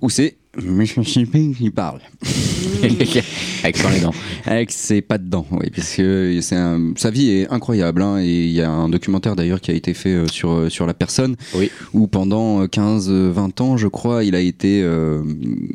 Où c'est Mississippi qui parle (laughs) Avec les dents. Avec ses pas dedans, oui, parce que c'est un- sa vie est incroyable. hein, et il y a un documentaire d'ailleurs qui a été fait euh, sur, euh, sur la personne, Oui. où pendant 15-20 ans, je crois, il a été euh,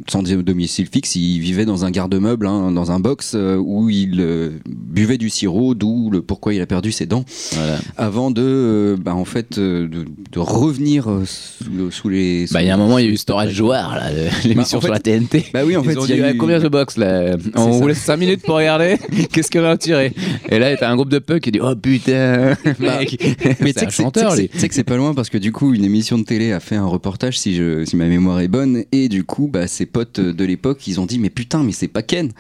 sans domicile fixe. Il vivait dans un garde-meuble, hein, dans un box euh, où il euh, buvait du sirop, d'où le pourquoi il a perdu ses dents, Voilà. avant de, euh, bah, en fait, euh, de, de revenir euh, sous, sous les. Bah, il y a un moment, il y a eu Storage Joueur, là, le- en sur la TNT. Bah oui, en Ils fait, ont il y dit, a eu- combien de box là On vous laisse 5 minutes pour regarder. (laughs) Qu'est-ce qu'on a tiré Et là, t'as un groupe de punk qui dit Oh putain, mec. Mais (laughs) c'est tu sais un que c'est- chanteur, tu sais lui. que c'est- tu sais que c'est pas loin parce que du coup une émission de télé a fait un reportage si, je, si ma mémoire est bonne et du coup bah, ses potes de l'époque ils ont dit mais putain mais c'est pas Ken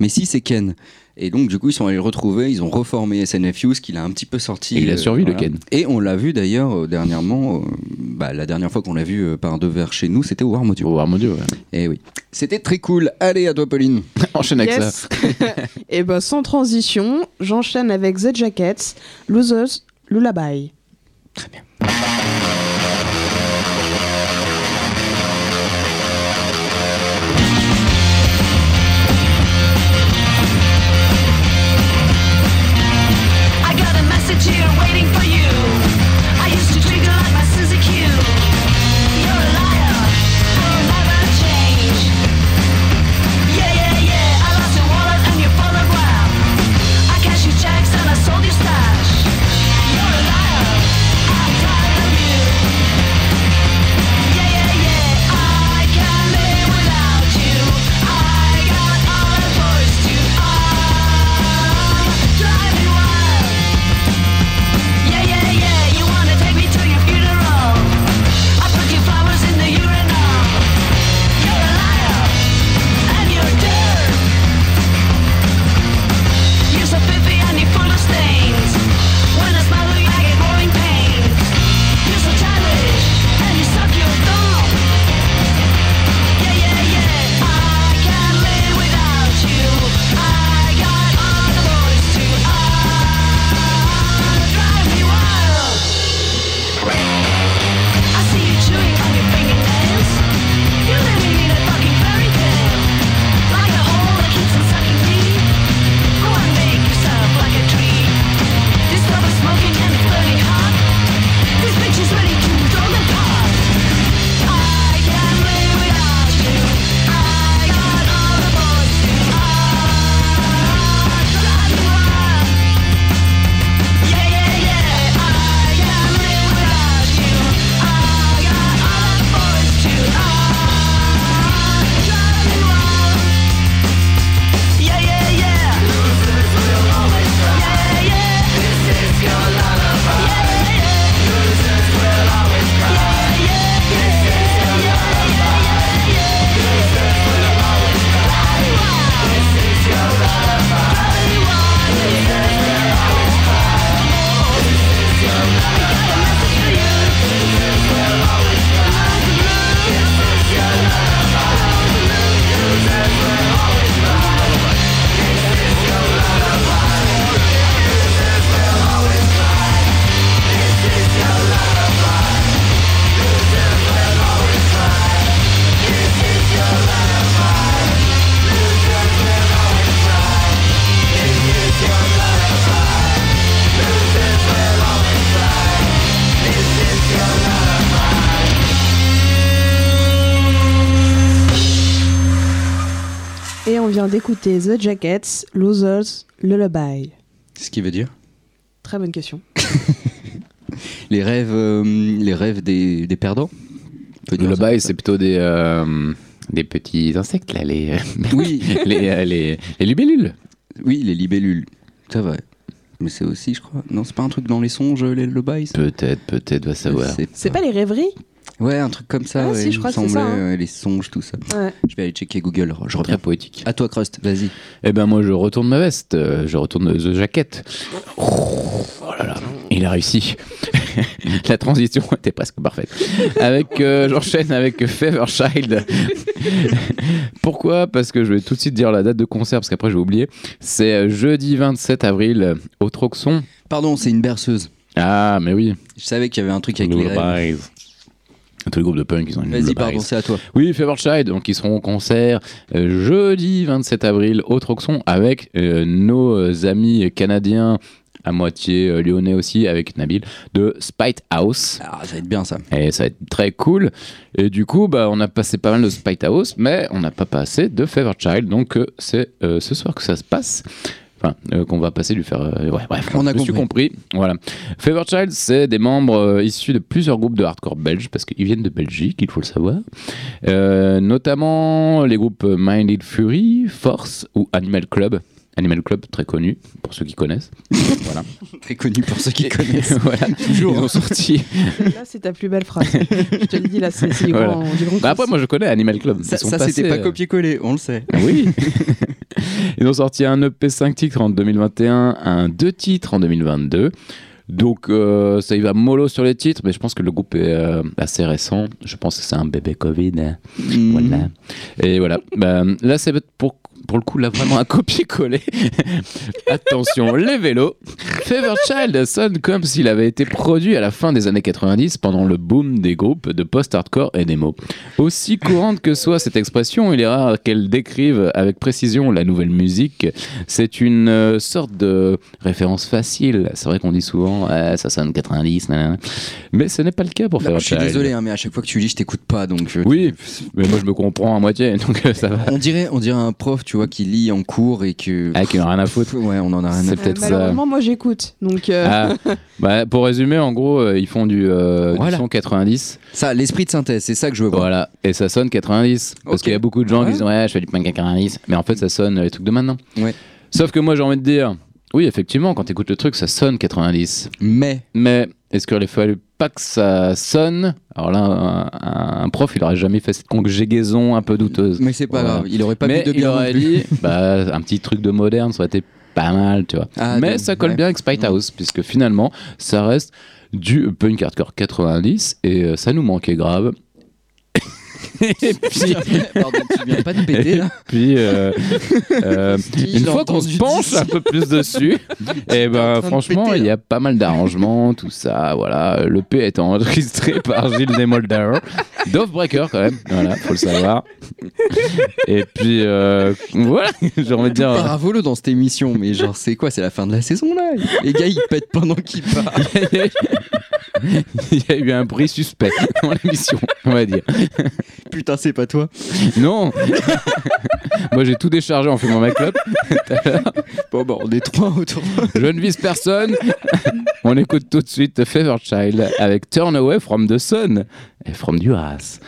mais si c'est Ken et donc du coup ils sont allés le retrouver ils ont reformé SNFU ce qu'il a un petit peu sorti Et il a euh, survécu, le Ken. et on l'a vu d'ailleurs euh, dernièrement euh, bah, la dernière fois qu'on l'a vu euh, par deux vers chez nous c'était au War Audio dieu. ouais. et oui c'était très cool allez à toi Pauline (laughs) Enchaîne avec ça. (laughs) Et ben sans transition, j'enchaîne avec The Jackets, Losers, Lullaby. I vient d'écouter The Jackets, Losers, Lullaby. ce qui veut dire Très bonne question. (laughs) les rêves euh, les rêves des, des perdants ça ça. c'est plutôt des, euh, des petits insectes, là, les, (laughs) oui les, euh, les, les libellules. Oui, les libellules. C'est vrai. Mais c'est aussi, je crois. Non, c'est pas un truc dans les songes, les, ça? Peut-être, peut-être, va savoir. C'est pas les rêveries? Ouais, un truc comme ça. Ah, ouais, si, je il crois me que c'est ça, semblait, hein. ouais, les songes, tout ça. Ouais. Je vais aller checker Google. Je Très reviens. poétique. À toi, Crust, vas-y. Eh ben moi je retourne ma veste, euh, je retourne The Jacket. Oh là là, il a réussi. (laughs) La transition était presque parfaite. Avec, euh, j'enchaîne avec Fever Child. (laughs) Pourquoi? Parce que je vais tout de suite dire la date de concert parce qu'après je vais oublier. C'est euh, jeudi 27 avril au Troxon. Pardon, c'est une berceuse. Ah mais oui. Je savais qu'il y avait un truc avec les rêves. Tous les groupes de punk ils ont une Vas-y, pardon, c'est à toi. Oui, Feverchild, donc ils seront au concert euh, jeudi 27 avril au Troxon avec euh, nos amis canadiens à moitié euh, lyonnais aussi avec Nabil de Spite House. Ah, ça va être bien ça. Et ça va être très cool. Et du coup, bah, on a passé pas mal de Spite House, mais on n'a pas passé de Feverchild. Donc euh, c'est euh, ce soir que ça se passe. Enfin, euh, qu'on va passer lui faire. euh, ouais, bref, On a suis compris. Voilà. Feverchild, c'est des membres euh, issus de plusieurs groupes de hardcore belges, parce qu'ils viennent de Belgique, il faut le savoir. Euh, notamment les groupes Minded Fury, Force ou Animal Club. Animal Club, très connu, pour ceux qui connaissent. (laughs) voilà. Très connu pour ceux qui connaissent. (laughs) voilà. Ils ont sorti. Là, c'est ta plus belle phrase. je te le dis, là, c'est du, Voilà. grand, du grand Bah après, moi je connais Animal Club. Ça, ça, c'était pas copié-collé, on le sait. Oui. (laughs) (laughs) Ils ont sorti un EP 5 titres en 2021, un 2 titres en 2022. Donc euh, ça y va mollo sur les titres, mais je pense que le groupe est euh, assez récent. Je pense que c'est un bébé Covid. hein. Mm. Voilà. Et voilà. Bah, là, c'est pour, pour le coup, là, vraiment un (laughs) copier-coller. (laughs) Attention, les vélos. Feverchild sonne comme s'il avait été produit à la fin des années 90 pendant le boom des groupes de post-hardcore et démo. Aussi courante que soit cette expression, il est rare qu'elle décrive avec précision la nouvelle musique. C'est une euh, sorte de référence facile. C'est vrai qu'on dit souvent, Ouais, ça sonne 90, nanana. mais ce n'est pas le cas pour Bah, je suis Feverchild. désolé, hein, mais à chaque fois que tu lis, je t'écoute pas, donc. je- Oui, mais moi je me comprends à moitié, donc euh, ça va. On dirait, on dirait un prof, tu vois, qui lit en cours et que. Ah, qui n'en a rien à foutre. Ouais, on en a rien à C'est Euh, ça. malheureusement, moi, j'écoute. Donc, euh, Ah, (laughs) bah, pour résumer, en gros, euh, ils font du, euh, son 90. Ça, l'esprit de synthèse, c'est ça que je veux voir. Voilà, et ça sonne 90. Parce qu'il y a beaucoup de gens Ouais. qui disent Ouais, je fais du punk à 90. Mais en fait, ça sonne les trucs de maintenant. Ouais. Sauf que moi, j'ai envie de dire Oui, effectivement, quand tu écoutes le truc, ça sonne 90. Mais. Mais est-ce qu'il fallu pas que ça sonne? Alors là, un, un prof, il aurait jamais fait cette conjugaison un peu douteuse. Mais c'est pas Voilà. grave, il aurait pas Mais mis de il bien. aurait dit bah, un petit truc de moderne, ça aurait été pas mal, tu vois. Ah, Mais donc, ça colle ouais. bien avec Spite House, puisque finalement, ça reste du punk hardcore 90 et euh, ça nous manquait grave. Et puis, Pardon, tu viens pas de péter là puis euh, euh, (laughs) une fois qu'on se penche un peu plus dessus, (laughs) et en ben franchement, il y a pas mal d'arrangements, tout ça. Voilà, le P est enregistré (laughs) par Gilles Demolder, Dovebreaker quand même. Voilà, faut le savoir. Et puis euh, voilà, j'ai envie de dire. Paravolo dans cette émission, mais genre, c'est quoi C'est la fin de la saison là? Les gars, ils pètent pendant qu'ils parlent. Il y a eu un bruit suspect dans l'émission, on va dire. (laughs) Putain, c'est pas toi. Non (laughs) Moi j'ai tout déchargé en fumant ma clope. (laughs) Bon, bah, on est trois autour. Je ne vise personne. On écoute tout de suite Feverchild avec Turn Away from the Sun et From Duras.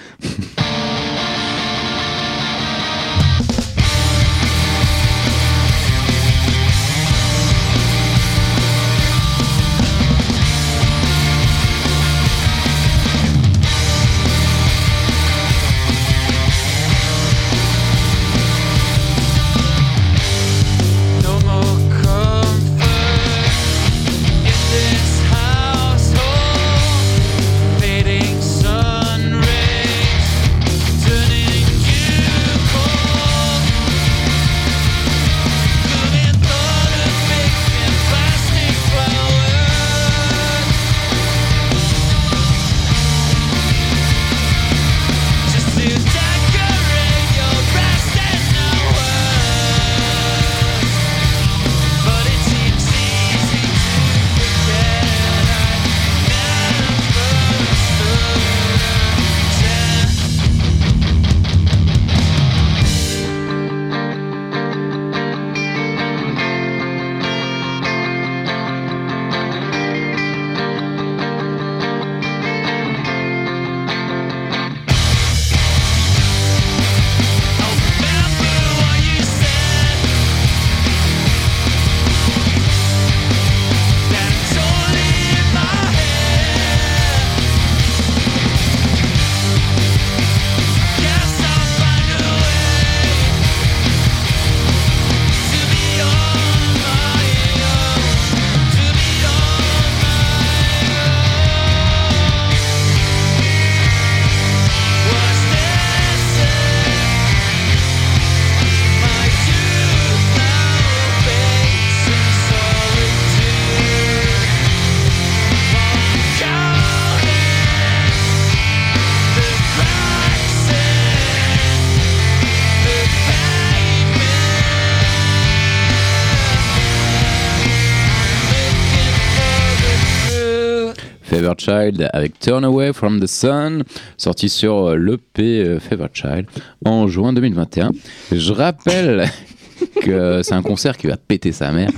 Favorite Child avec Turn Away from the Sun, sorti sur euh, l'EP euh, Favorite Child en juin 2021. Je rappelle (laughs) que c'est un concert qui va péter sa mère.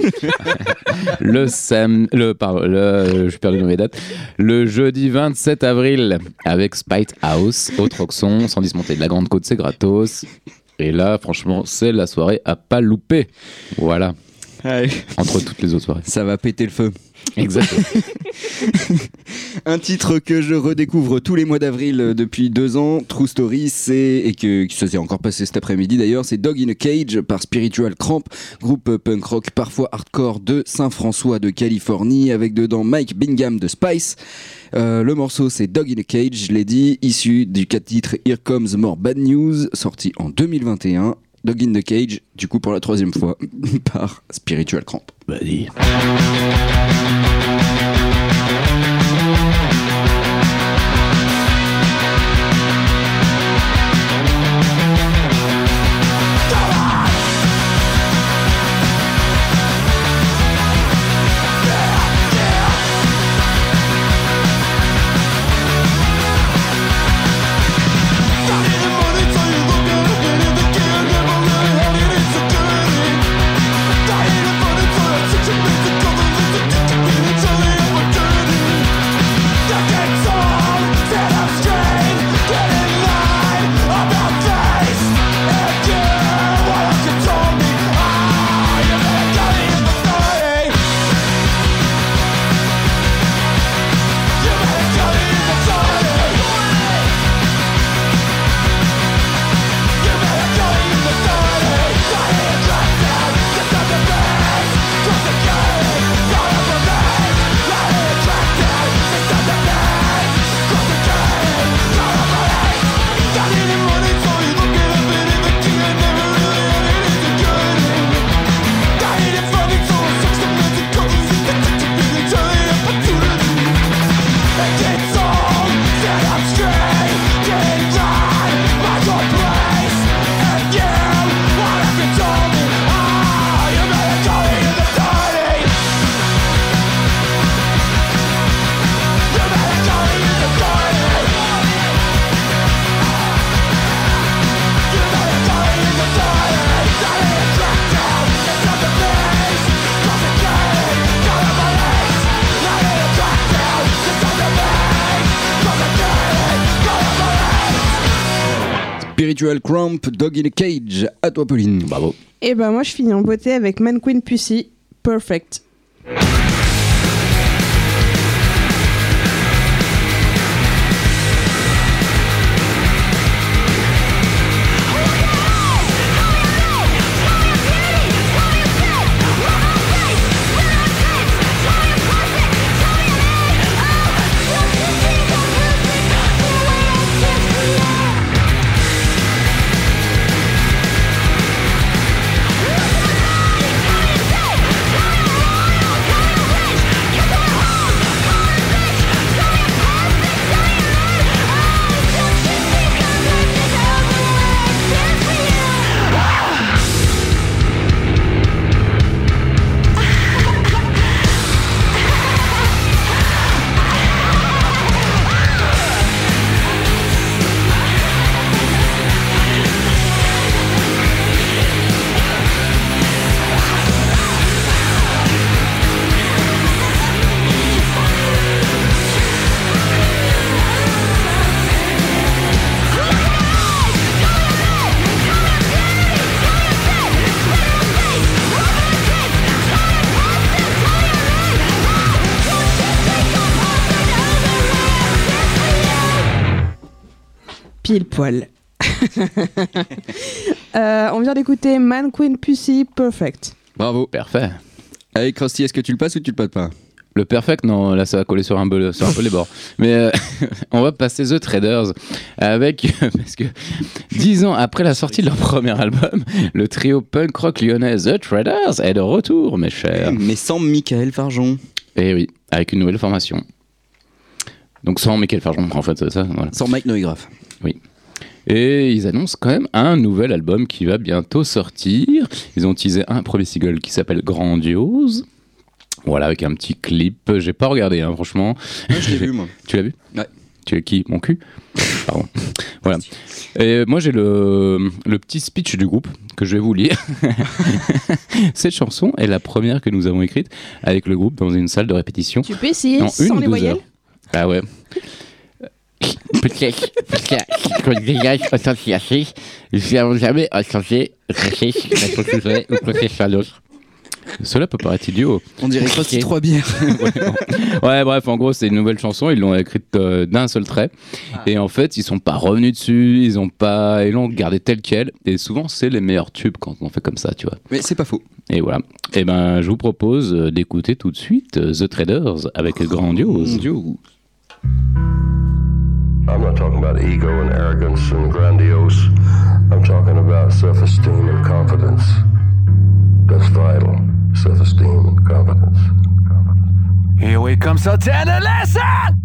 (laughs) le sam... le pardon, je dates. Le jeudi 27 avril avec Spite House au Troxon, sans dismonter de la Grande Côte, c'est gratos. Et là, franchement, c'est la soirée à pas louper. Voilà, Entre toutes les autres soirées. ça va péter le feu. Exactement. (laughs) Un titre que je redécouvre tous les mois d'avril euh, depuis deux ans, True Story, c'est et que qui se s'est encore passé cet après-midi d'ailleurs, c'est Dog in a Cage par Spiritual Cramp, groupe euh, punk rock parfois hardcore de Saint-François de Californie, avec dedans Mike Bingham de Spice. Euh, le morceau c'est Dog in a Cage, je l'ai dit, issu du 4 titre Here Comes More Bad News, sorti en 2021. Dog in the Cage, du coup pour la troisième fois, (laughs) par Spiritual Cramp. Vas-y. Spiritual Cramp, Dog in a Cage. À toi, Pauline. Bravo. Et ben moi je finis en beauté avec Man Queen Pussy, Perfect. Pile poil. (laughs) Euh, on vient d'écouter Man Queen Pussy, Perfect. Bravo. Parfait. Allez, Krusty, est-ce que tu le passes ou tu le passes pas? Le perfect, non, là ça va coller sur un peu, sur un peu les bords. (laughs) Mais euh, (laughs) on va passer The Traders avec, parce que dix ans après la sortie de leur premier album, le trio punk rock lyonnais The Traders est de retour, mes chers. Mais sans Michael Farjon. Et oui, avec une nouvelle formation. Donc sans Michael Farjon, en fait, c'est ça, voilà. Sans Mike Neugraph. Et ils annoncent quand même un nouvel album qui va bientôt sortir. Ils ont teasé un premier single qui s'appelle Grandiose. Voilà, avec un petit clip. J'ai pas regardé, hein, franchement. Moi, je l'ai vu, moi. (laughs) Tu l'as vu? Ouais. Tu es qui? Mon cul? Pardon. (laughs) Voilà. Et moi, j'ai le, le petit speech du groupe que je vais vous lire. (laughs) Cette chanson est la première que nous avons écrite avec le groupe dans une salle de répétition. Tu peux essayer En sans une ou les deux voyelles? heures. Ah ouais. Peut-être parce que quand le village ressenti assez, nous n'avons jamais ressenti raciste, responsable ou quoi que ce soit d'autre. Cela peut paraître idiot. On dirait Krusty Ok. trois bières. (laughs) Ouais, bref, en gros, c'est une nouvelle chanson. Ils l'ont écrite euh, d'un seul trait. Et en fait, ils sont pas revenus dessus. Ils ont pas, ils l'ont gardé tel quel. Et souvent, c'est les meilleurs tubes quand on fait comme ça, tu vois. Mais c'est pas faux. Et voilà. Et ben, je vous propose euh, d'écouter tout de suite euh, The Traders avec Grandiose. I'm not talking about ego and arrogance and grandiose. I'm talking about self esteem and confidence. That's vital. Self esteem and confidence. Here we come, tender, listen!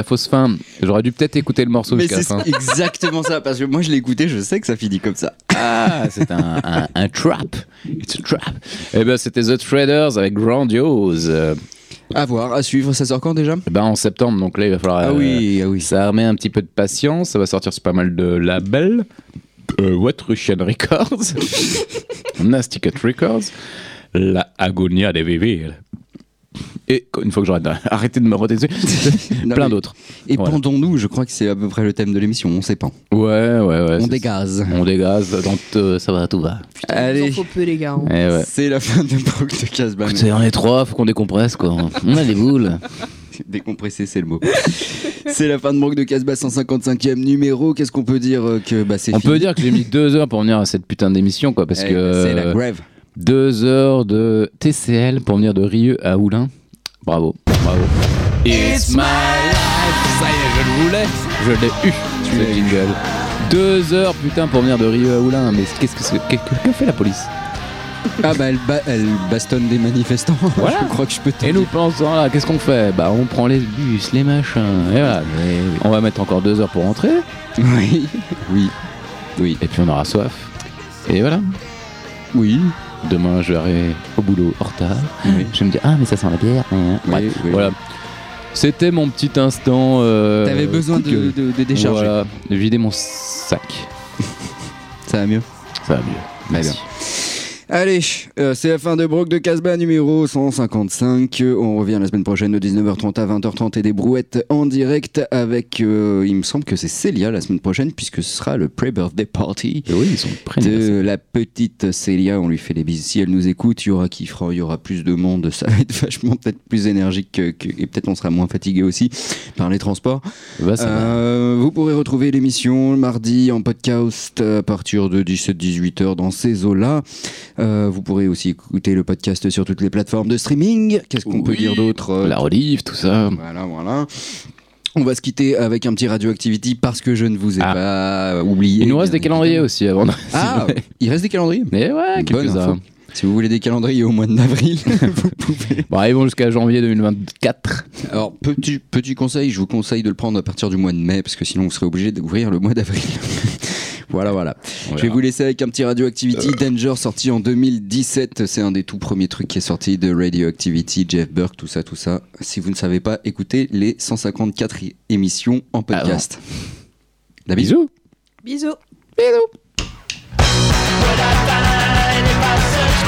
La fausse fin. J'aurais dû peut-être écouter le morceau Mais jusqu'à la c'est fin. (laughs) exactement ça, parce que moi je l'ai écouté, je sais que ça finit comme ça. Ah, c'est un, un, un trap. It's a trap. Eh ben, c'était The Traders avec Grandiose. Euh, À voir, à suivre, ça sort quand déjà? Eh ben, en septembre, donc là, il va falloir. Ah euh, oui, ah oui. Ça remet un petit peu de patience. Ça va sortir sur pas mal de labels. Euh, What Russian Records, (laughs) Nasty Cut Records, La Agonia de Vivir. Et une fois que j'aurai (laughs) arrêté de me roter dessus, (laughs) Non, plein d'autres. Et Voilà. pendons-nous, je crois que c'est à peu près le thème de l'émission, on sait pas. Ouais, ouais, ouais. on dégaze. On dégaze, donc euh, ça va, tout va. Il Allez, en faut peu, les gars. hein. Eh ouais. c'est la fin de Brock de Casbah. On est trois, faut qu'on décompresse quoi. On a des boules. (laughs) Décompressé, c'est le mot. c'est la fin de Brock de Casbah, 155e numéro. Qu'est-ce qu'on peut dire euh, que bah, c'est On fini peut dire que j'ai mis deux heures pour venir à cette putain d'émission quoi, parce Eh, que C'est la grève. Deux heures de TCL pour venir de Rieux à Oulin. Bravo, bravo. It's my life. Ça y est, je le voulais, je l'ai eu. ce jingle. Deux heures putain pour venir de Rieux à Oulin. Mais qu'est-ce que c'est que, que- que fait la police? Ah bah elle, ba- elle bastonne des manifestants. (laughs) Voilà. je crois que je peux te Et nous pensons là, qu'est-ce qu'on fait? Bah on prend les bus, les machins. Et voilà. On va mettre encore deux heures pour rentrer. Oui. Oui. Oui. Et puis on aura soif. Et voilà. Oui. Demain, je vais au boulot en retard. Oui. Je vais me dire, ah, mais ça sent la bière. Oui, oui. Voilà. C'était mon petit instant. euh, T'avais besoin de, gueule. de, de décharger. Voilà, de vider mon sac. (laughs) Ça va mieux Ça va mieux. Merci. Allez, euh, c'est la fin de Brock de Casbah numéro 155. Euh, On revient la semaine prochaine de 19h30 à 20h30 et des brouettes en direct avec, euh, il me semble que c'est Célia la semaine prochaine puisque ce sera le pre-birthday party Et oui, ils sont de la petite Célia. On lui fait des bisous. Si elle nous écoute, il y aura qui fera, il y aura plus de monde. Ça va être (laughs) vachement peut-être plus énergique que- que- et peut-être on sera moins fatigué aussi par les transports. Bah, ça. Euh, vous pourrez retrouver l'émission mardi en podcast à partir de 17-18 heures dans ces eaux-là. Euh, vous pourrez aussi écouter le podcast sur toutes les plateformes de streaming. Qu'est-ce qu'on peut dire d'autre Euh, La relive, tout ça. Voilà, voilà. On va se quitter avec un petit Radioactivity parce que je ne vous ai Ah. pas oublié. Il nous reste des calendriers aussi avant. Ah, (laughs) il reste des calendriers Mais ouais, Bonne quelques-uns. Si vous voulez des calendriers au mois d'avril, (laughs) vous pouvez. Bon, ils vont jusqu'à janvier 2024. Alors, petit, petit conseil, je vous conseille de le prendre à partir du mois de mai, parce que sinon vous serez obligé d'ouvrir le mois d'avril. Voilà, voilà. Je vais vous laisser avec un petit Radioactivity. Danger, sorti en 2017. C'est un des tout premiers trucs qui est sorti de Radioactivity, Jeff Burke, tout ça, tout ça. Si vous ne savez pas, écoutez les 154 émissions en podcast. La bise. Bisous. Bisous. When